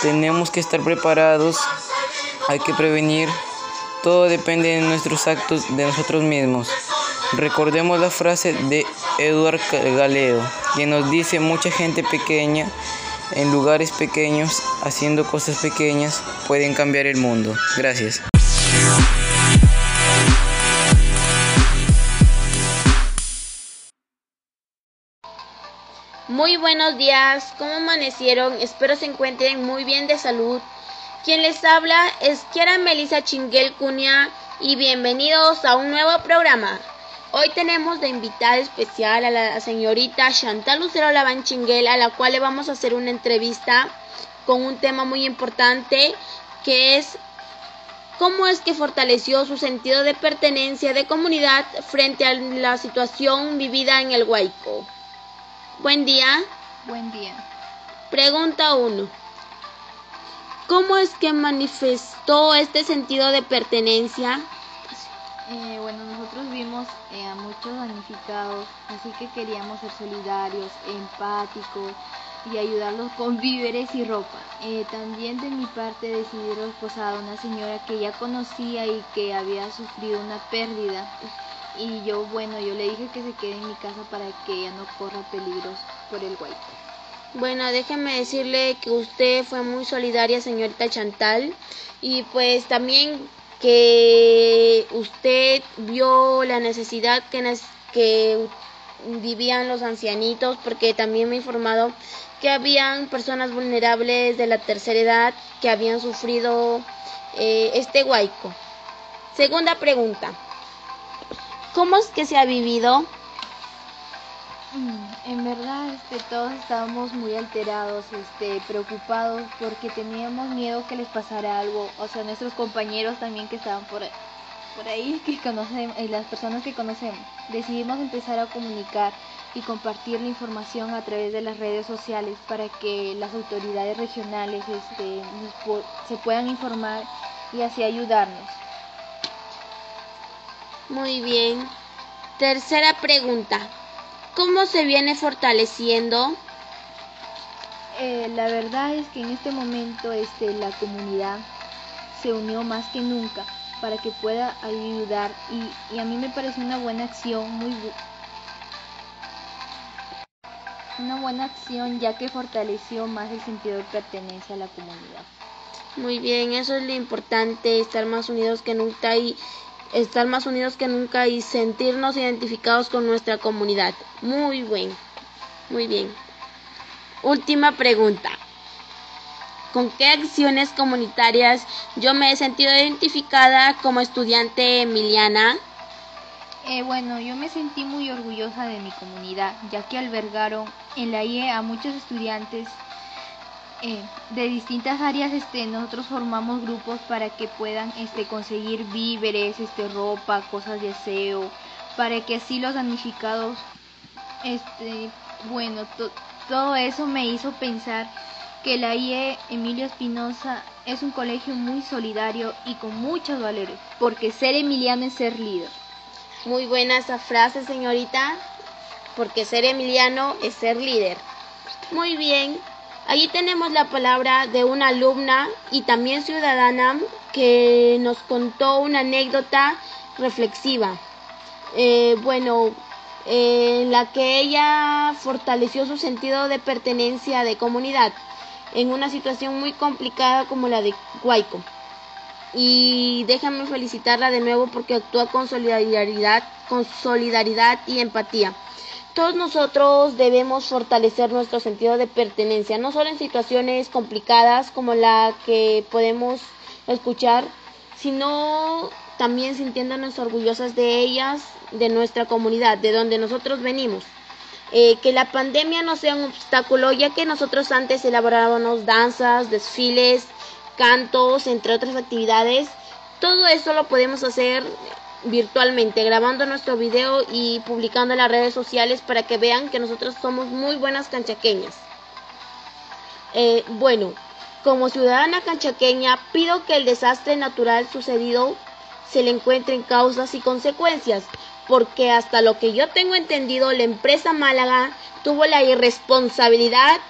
[SPEAKER 6] Tenemos que estar preparados, hay que prevenir, todo depende de nuestros actos, de nosotros mismos. Recordemos la frase de Eduard Galedo, que nos dice mucha gente pequeña, en lugares pequeños, haciendo cosas pequeñas, pueden cambiar el mundo. Gracias.
[SPEAKER 7] Muy buenos días, ¿cómo amanecieron? Espero se encuentren muy bien de salud. Quien les habla es Kiara Melissa Chinguel Cunha y bienvenidos a un nuevo programa. Hoy tenemos de invitada especial a la señorita Chantal Lucero Chinguel, a la cual le vamos a hacer una entrevista con un tema muy importante que es cómo es que fortaleció su sentido de pertenencia de comunidad frente a la situación vivida en el Huayco. Buen día.
[SPEAKER 8] Buen día.
[SPEAKER 7] Pregunta 1. ¿Cómo es que manifestó este sentido de pertenencia?
[SPEAKER 8] Eh, bueno, nosotros vimos eh, a muchos damnificados, así que queríamos ser solidarios, empáticos y ayudarlos con víveres y ropa. Eh, también de mi parte decidí reposar a una señora que ya conocía y que había sufrido una pérdida y yo, bueno, yo le dije que se quede en mi casa para que ella no corra peligros por el guay.
[SPEAKER 7] Bueno, déjeme decirle que usted fue muy solidaria, señorita Chantal, y pues también que usted vio la necesidad que, que vivían los ancianitos, porque también me ha informado que habían personas vulnerables de la tercera edad que habían sufrido eh, este huaico. Segunda pregunta. ¿Cómo es que se ha vivido?
[SPEAKER 8] Mm, en verdad, este, todos estábamos muy alterados, este, preocupados porque teníamos miedo que les pasara algo. O sea, nuestros compañeros también que estaban por, por ahí, que conocemos, y las personas que conocemos. Decidimos empezar a comunicar y compartir la información a través de las redes sociales para que las autoridades regionales este, se puedan informar y así ayudarnos.
[SPEAKER 7] Muy bien. Tercera pregunta. ¿Cómo se viene fortaleciendo?
[SPEAKER 8] Eh, la verdad es que en este momento este, la comunidad se unió más que nunca para que pueda ayudar y, y a mí me parece una buena acción, muy una buena acción ya que fortaleció más el sentido de pertenencia a la comunidad.
[SPEAKER 7] Muy bien, eso es lo importante, estar más unidos que nunca y estar más unidos que nunca y sentirnos identificados con nuestra comunidad. Muy bien, muy bien. Última pregunta. ¿Con qué acciones comunitarias yo me he sentido identificada como estudiante emiliana?
[SPEAKER 8] Eh, bueno, yo me sentí muy orgullosa de mi comunidad, ya que albergaron en la IE a muchos estudiantes eh, de distintas áreas. Este, nosotros formamos grupos para que puedan este, conseguir víveres, este, ropa, cosas de aseo, para que así los damnificados, este, bueno, todo eso me hizo pensar que la IE Emilio Espinosa es un colegio muy solidario y con muchos valores, porque ser emiliano es ser líder.
[SPEAKER 7] Muy buena esa frase, señorita, porque ser emiliano es ser líder. Muy bien, allí tenemos la palabra de una alumna y también ciudadana que nos contó una anécdota reflexiva. Eh, bueno, en la que ella fortaleció su sentido de pertenencia de comunidad en una situación muy complicada como la de Guayco y déjame felicitarla de nuevo porque actúa con solidaridad, con solidaridad y empatía. Todos nosotros debemos fortalecer nuestro sentido de pertenencia, no solo en situaciones complicadas como la que podemos escuchar, sino también sintiéndonos orgullosas de ellas, de nuestra comunidad, de donde nosotros venimos. Eh, que la pandemia no sea un obstáculo, ya que nosotros antes elaborábamos danzas, desfiles, cantos, entre otras actividades. Todo eso lo podemos hacer virtualmente, grabando nuestro video y publicando en las redes sociales para que vean que nosotros somos muy buenas canchaqueñas. Eh, bueno, como ciudadana canchaqueña pido que el desastre natural sucedido se le encuentren causas y consecuencias, porque hasta lo que yo tengo entendido, la empresa Málaga tuvo la irresponsabilidad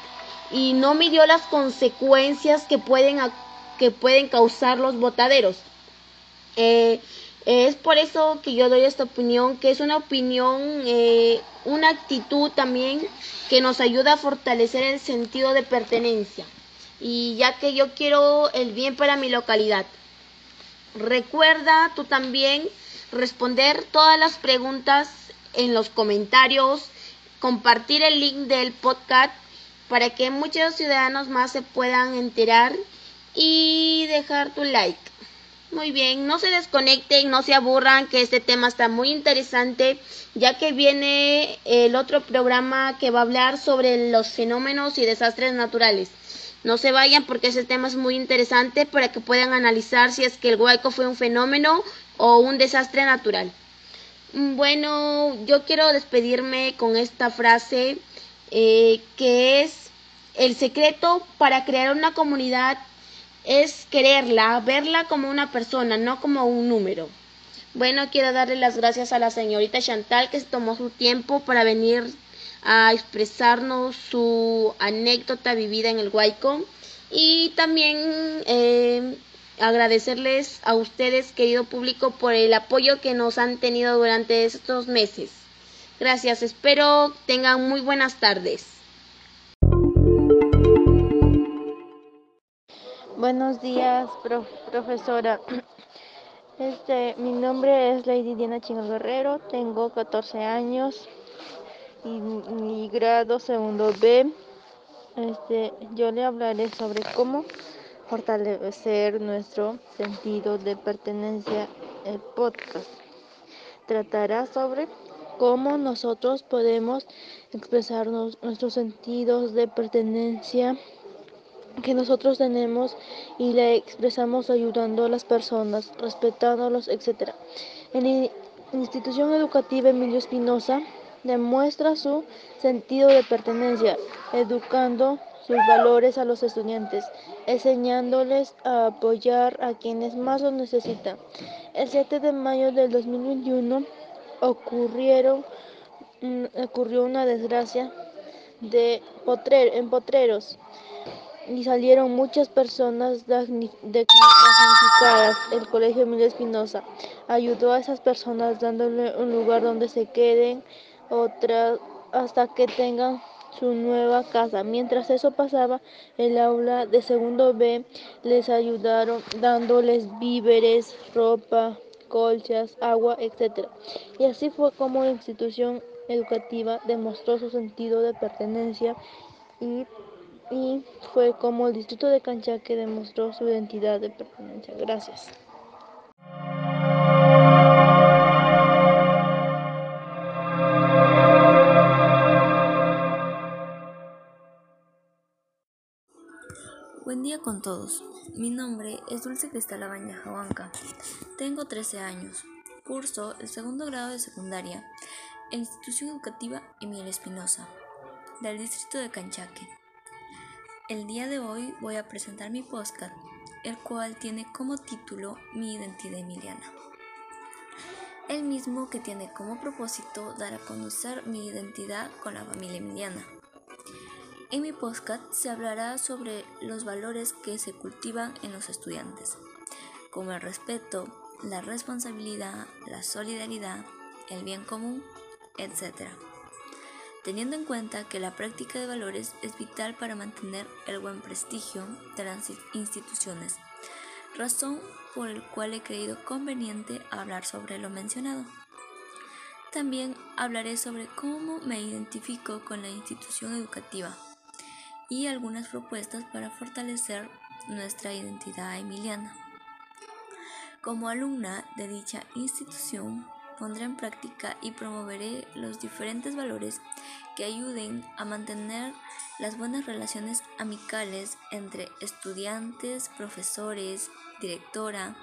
[SPEAKER 7] y no midió las consecuencias que pueden que pueden causar los botaderos. Eh, es por eso que yo doy esta opinión, que es una opinión, eh, una actitud también que nos ayuda a fortalecer el sentido de pertenencia. Y ya que yo quiero el bien para mi localidad. Recuerda tú también responder todas las preguntas en los comentarios, compartir el link del podcast para que muchos ciudadanos más se puedan enterar y dejar tu like. Muy bien, no se desconecten, no se aburran, que este tema está muy interesante, ya que viene el otro programa que va a hablar sobre los fenómenos y desastres naturales. No se vayan porque ese tema es muy interesante para que puedan analizar si es que el hueco fue un fenómeno o un desastre natural. Bueno, yo quiero despedirme con esta frase eh, que es el secreto para crear una comunidad es quererla, verla como una persona, no como un número. Bueno, quiero darle las gracias a la señorita Chantal que se tomó su tiempo para venir a expresarnos su anécdota vivida en el Huayco y también eh, agradecerles a ustedes, querido público, por el apoyo que nos han tenido durante estos meses. Gracias, espero tengan muy buenas tardes.
[SPEAKER 9] Buenos días, profesora. Este, mi nombre es Lady Diana Chingo Guerrero, tengo 14 años y mi grado segundo B. Este, yo le hablaré sobre cómo fortalecer nuestro sentido de pertenencia el podcast tratará sobre cómo nosotros podemos expresarnos nuestros sentidos de pertenencia que nosotros tenemos y le expresamos ayudando a las personas, respetándolos, etc. En la institución educativa Emilio Espinosa demuestra su sentido de pertenencia, educando sus valores a los estudiantes, enseñándoles a apoyar a quienes más lo necesitan. El 7 de mayo del 2021 ocurrieron, mm, ocurrió una desgracia de en Potreros y salieron muchas personas damnificadas. El Colegio Emilio Espinosa ayudó a esas personas dándole un lugar donde se queden, otras hasta que tengan su nueva casa. Mientras eso pasaba, el aula de segundo B les ayudaron dándoles víveres, ropa, colchas, agua, etc. Y así fue como la institución educativa demostró su sentido de pertenencia y, y fue como el distrito de Canchaque demostró su identidad de pertenencia. Gracias.
[SPEAKER 10] Buen día con todos. Mi nombre es Dulce Cristal Abaña Jahuanca. Tengo 13 años. Curso el segundo grado de secundaria en institución educativa Emil Espinosa, del distrito de Canchaque. El día de hoy voy a presentar mi podcast, el cual tiene como título Mi identidad emiliana. El mismo que tiene como propósito dar a conocer mi identidad con la familia emiliana en mi podcast se hablará sobre los valores que se cultivan en los estudiantes, como el respeto, la responsabilidad, la solidaridad, el bien común, etc. Teniendo en cuenta que la práctica de valores es vital para mantener el buen prestigio de las instituciones, razón por el cual he creído conveniente hablar sobre lo mencionado. También hablaré sobre cómo me identifico con la institución educativa y algunas propuestas para fortalecer nuestra identidad emiliana. Como alumna de dicha institución, pondré en práctica y promoveré los diferentes valores que ayuden a mantener las buenas relaciones amicales entre estudiantes, profesores, directora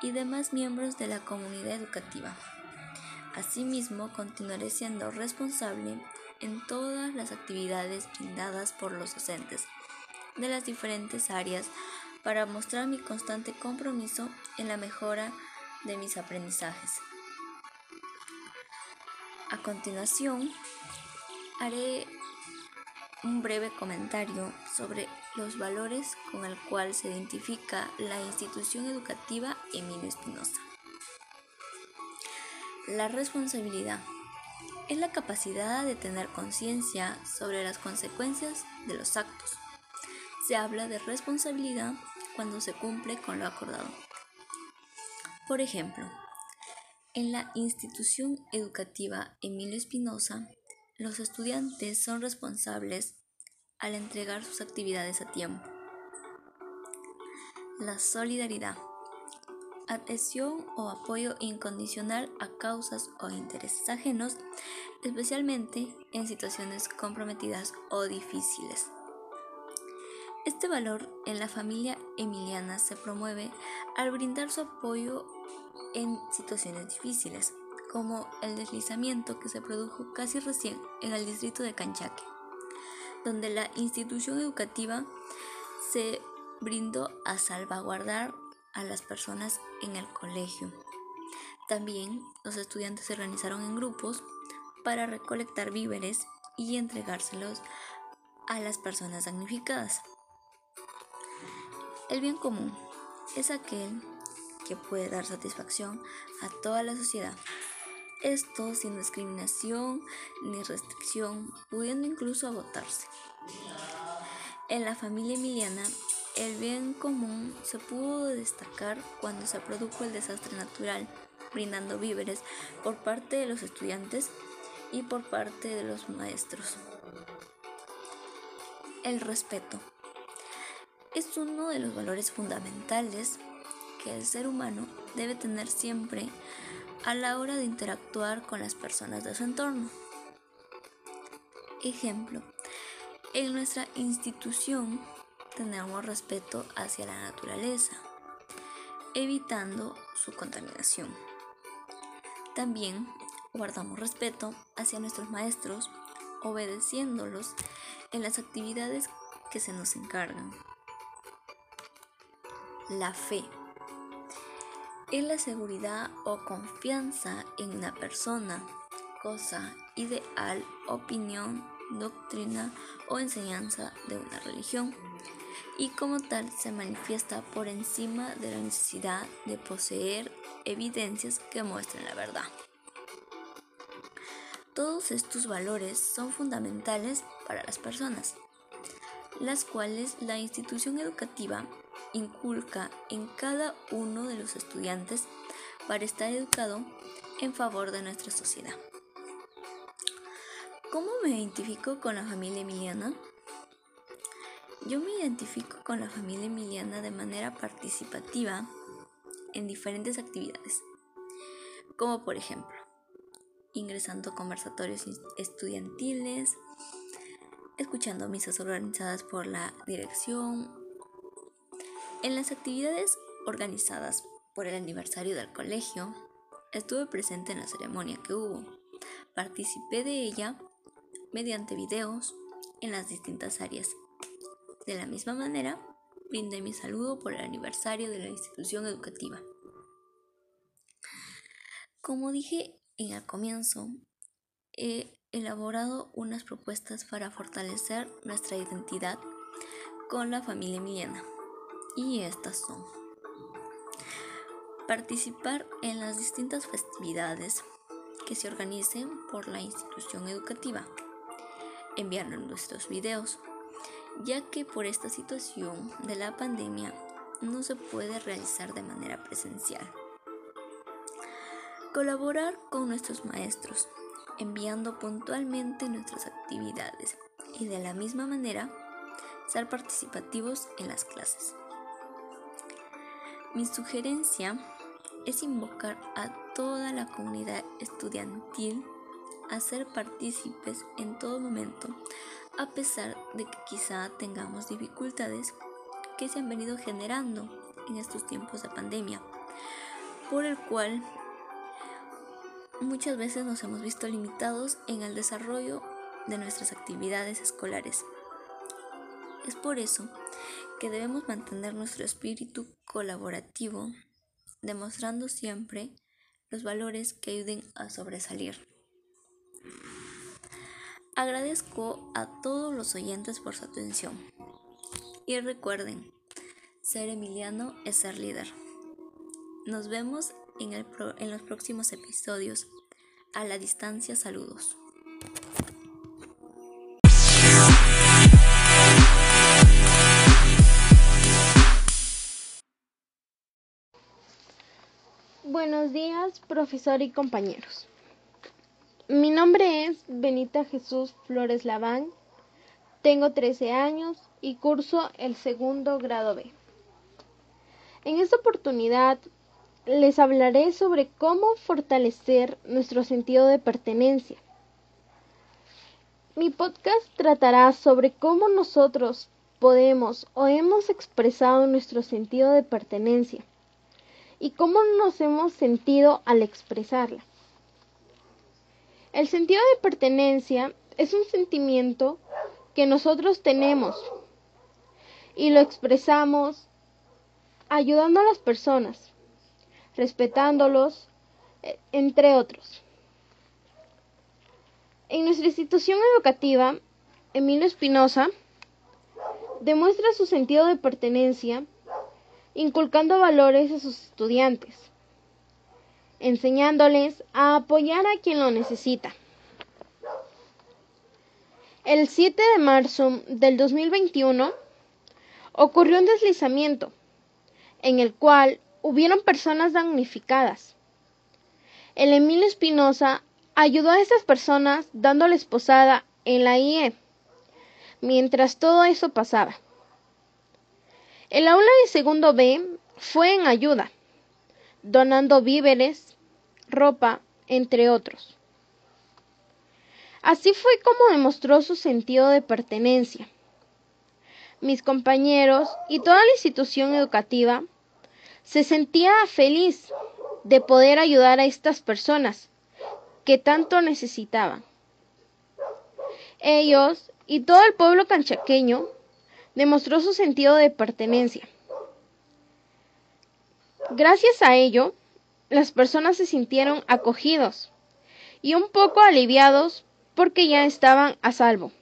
[SPEAKER 10] y demás miembros de la comunidad educativa. Asimismo, continuaré siendo responsable en todas las actividades brindadas por los docentes de las diferentes áreas para mostrar mi constante compromiso en la mejora de mis aprendizajes. A continuación, haré un breve comentario sobre los valores con el cual se identifica la institución educativa Emilio Espinosa. La responsabilidad es la capacidad de tener conciencia sobre las consecuencias de los actos. Se habla de responsabilidad cuando se cumple con lo acordado. Por ejemplo, en la institución educativa Emilio Espinosa, los estudiantes son responsables al entregar sus actividades a tiempo. La solidaridad adhesión o apoyo incondicional a causas o intereses ajenos, especialmente en situaciones comprometidas o difíciles. Este valor en la familia emiliana se promueve al brindar su apoyo en situaciones difíciles, como el deslizamiento que se produjo casi recién en el distrito de Canchaque, donde la institución educativa se brindó a salvaguardar a las personas en el colegio. También los estudiantes se organizaron en grupos para recolectar víveres y entregárselos a las personas damnificadas. El bien común es aquel que puede dar satisfacción a toda la sociedad. Esto sin discriminación ni restricción, pudiendo incluso agotarse. En la familia emiliana el bien común se pudo destacar cuando se produjo el desastre natural, brindando víveres por parte de los estudiantes y por parte de los maestros. El respeto es uno de los valores fundamentales que el ser humano debe tener siempre a la hora de interactuar con las personas de su entorno. Ejemplo, en nuestra institución tenemos respeto hacia la naturaleza, evitando su contaminación. También guardamos respeto hacia nuestros maestros, obedeciéndolos en las actividades que se nos encargan. La fe es la seguridad o confianza en una persona, cosa, ideal, opinión, doctrina o enseñanza de una religión y como tal se manifiesta por encima de la necesidad de poseer evidencias que muestren la verdad. Todos estos valores son fundamentales para las personas, las cuales la institución educativa inculca en cada uno de los estudiantes para estar educado en favor de nuestra sociedad. ¿Cómo me identifico con la familia emiliana? Yo me identifico con la familia emiliana de manera participativa en diferentes actividades, como por ejemplo, ingresando a conversatorios estudiantiles, escuchando misas organizadas por la dirección, en las actividades organizadas por el aniversario del colegio, estuve presente en la ceremonia que hubo. Participé de ella mediante videos en las distintas áreas. De la misma manera, brindé mi saludo por el aniversario de la institución educativa. Como dije en el comienzo, he elaborado unas propuestas para fortalecer nuestra identidad con la familia emiliana y estas son participar en las distintas festividades que se organicen por la institución educativa, enviarnos nuestros videos, ya que por esta situación de la pandemia no se puede realizar de manera presencial. Colaborar con nuestros maestros, enviando puntualmente nuestras actividades y de la misma manera ser participativos en las clases. Mi sugerencia es invocar a toda la comunidad estudiantil a ser partícipes en todo momento, a pesar de que quizá tengamos dificultades que se han venido generando en estos tiempos de pandemia, por el cual muchas veces nos hemos visto limitados en el desarrollo de nuestras actividades escolares. Es por eso que debemos mantener nuestro espíritu colaborativo, demostrando siempre los valores que ayuden a sobresalir. Agradezco a todos los oyentes por su atención. Y recuerden, ser emiliano es ser líder. Nos vemos en, en los próximos episodios. A la distancia, saludos.
[SPEAKER 11] Buenos días, profesor y compañeros. Mi nombre es Benita Jesús Flores Laván. Tengo 13 años y curso el segundo grado B. En esta oportunidad les hablaré sobre cómo fortalecer nuestro sentido de pertenencia. Mi podcast tratará sobre cómo nosotros podemos o hemos expresado nuestro sentido de pertenencia y cómo nos hemos sentido al expresarla. El sentido de pertenencia es un sentimiento que nosotros tenemos y lo expresamos ayudando a las personas, respetándolos, e, entre otros. En nuestra institución educativa, Emilio Espinosa demuestra su sentido de pertenencia inculcando valores a sus estudiantes, enseñándoles a apoyar a quien lo necesita. El 7 de marzo del 2021 ocurrió un deslizamiento en el cual hubieron personas damnificadas. El Emilio Espinosa ayudó a estas personas dándoles posada en la IE mientras todo eso pasaba. El aula de segundo B fue en ayuda, donando víveres, ropa, entre otros. Así fue como demostró su sentido de pertenencia. Mis compañeros y toda la institución educativa se sentía feliz de poder ayudar a estas personas que tanto necesitaban. Ellos y todo el pueblo canchaqueño demostró su sentido de pertenencia. Gracias a ello, las personas se sintieron acogidos y un poco aliviados porque ya estaban a salvo.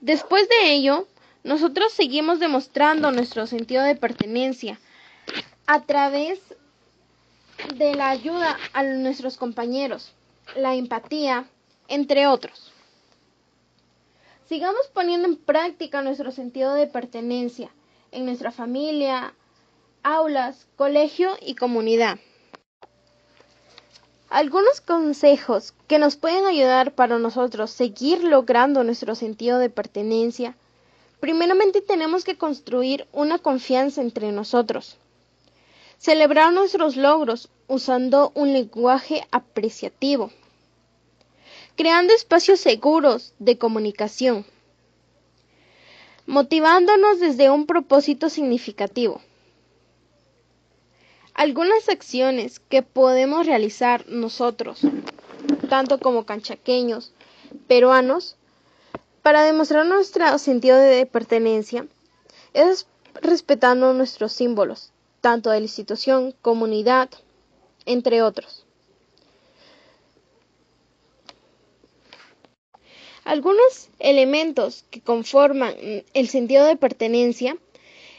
[SPEAKER 11] Después de ello, nosotros seguimos demostrando nuestro sentido de pertenencia a través de la ayuda a nuestros compañeros, la empatía, entre otros. Sigamos poniendo en práctica nuestro sentido de pertenencia en nuestra familia, aulas, colegio y comunidad. Algunos consejos que nos pueden ayudar para nosotros seguir logrando nuestro sentido de pertenencia. Primeramente tenemos que construir una confianza entre nosotros. Celebrar nuestros logros usando un lenguaje apreciativo. Creando espacios seguros de comunicación. Motivándonos desde un propósito significativo algunas acciones que podemos realizar nosotros, tanto como canchaqueños, peruanos, para demostrar nuestro sentido de pertenencia, es respetando nuestros símbolos, tanto de la institución, comunidad, entre otros. Algunos elementos que conforman el sentido de pertenencia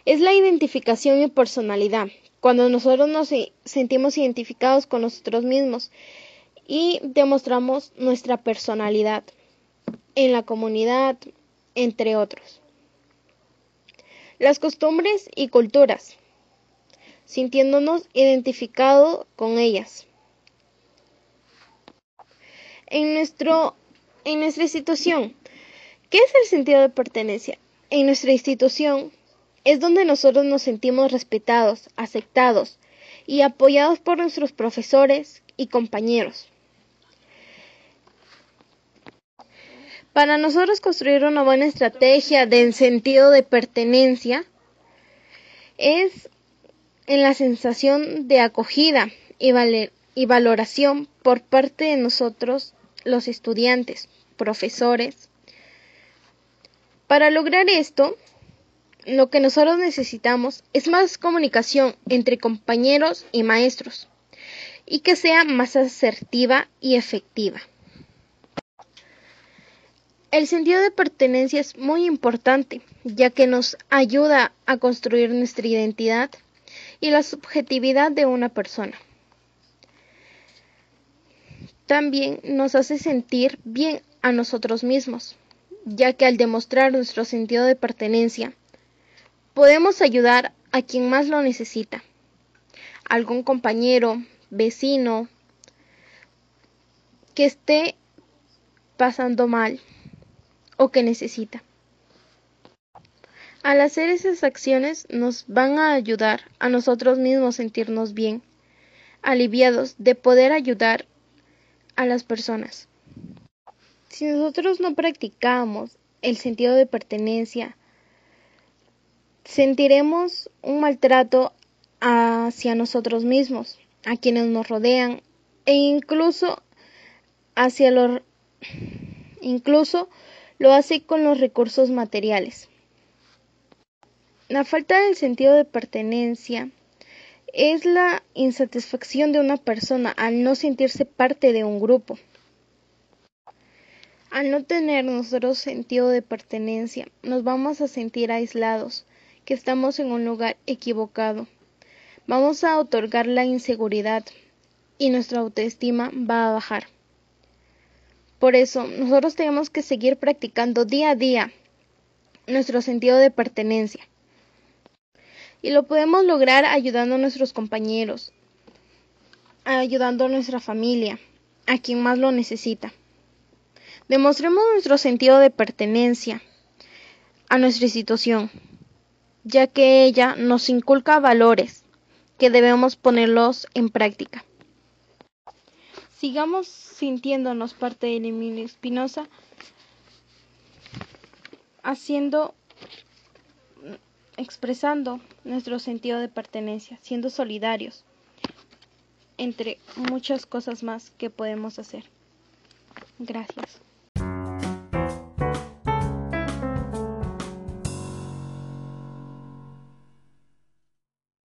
[SPEAKER 11] es la identificación y personalidad, cuando nosotros nos sentimos identificados con nosotros mismos y demostramos nuestra personalidad en la comunidad, entre otros. Las costumbres y culturas, sintiéndonos identificados con ellas. En, nuestro, en nuestra institución, ¿qué es el sentido de pertenencia? En nuestra institución es donde nosotros nos sentimos respetados, aceptados y apoyados por nuestros profesores y compañeros. Para nosotros construir una buena estrategia de sentido de pertenencia es en la sensación de acogida y, y valoración por parte de nosotros los estudiantes, profesores. Para lograr esto, lo que nosotros necesitamos es más comunicación entre compañeros y maestros y que sea más asertiva y efectiva. El sentido de pertenencia es muy importante, ya que nos ayuda a construir nuestra identidad y la subjetividad de una persona. También nos hace sentir bien a nosotros mismos, ya que al demostrar nuestro sentido de pertenencia, Podemos ayudar a quien más lo necesita, algún compañero, vecino, que esté pasando mal o que necesita. Al hacer esas acciones nos van a ayudar a nosotros mismos sentirnos bien, aliviados de poder ayudar a las personas. Si nosotros no practicamos el sentido de pertenencia, sentiremos un maltrato hacia nosotros mismos, a quienes nos rodean e incluso hacia los incluso lo hace con los recursos materiales. La falta del sentido de pertenencia es la insatisfacción de una persona al no sentirse parte de un grupo. Al no tener nosotros sentido de pertenencia, nos vamos a sentir aislados, que estamos en un lugar equivocado. Vamos a otorgar la inseguridad y nuestra autoestima va a bajar. Por eso, nosotros tenemos que seguir practicando día a día nuestro sentido de pertenencia. Y lo podemos lograr ayudando a nuestros compañeros, ayudando a nuestra familia, a quien más lo necesita. Demostremos nuestro sentido de pertenencia a nuestra institución ya que ella nos inculca valores que debemos ponerlos en práctica. Sigamos sintiéndonos parte de Emilio Espinosa, haciendo, expresando nuestro sentido de pertenencia, siendo solidarios, entre muchas cosas más que podemos hacer. Gracias.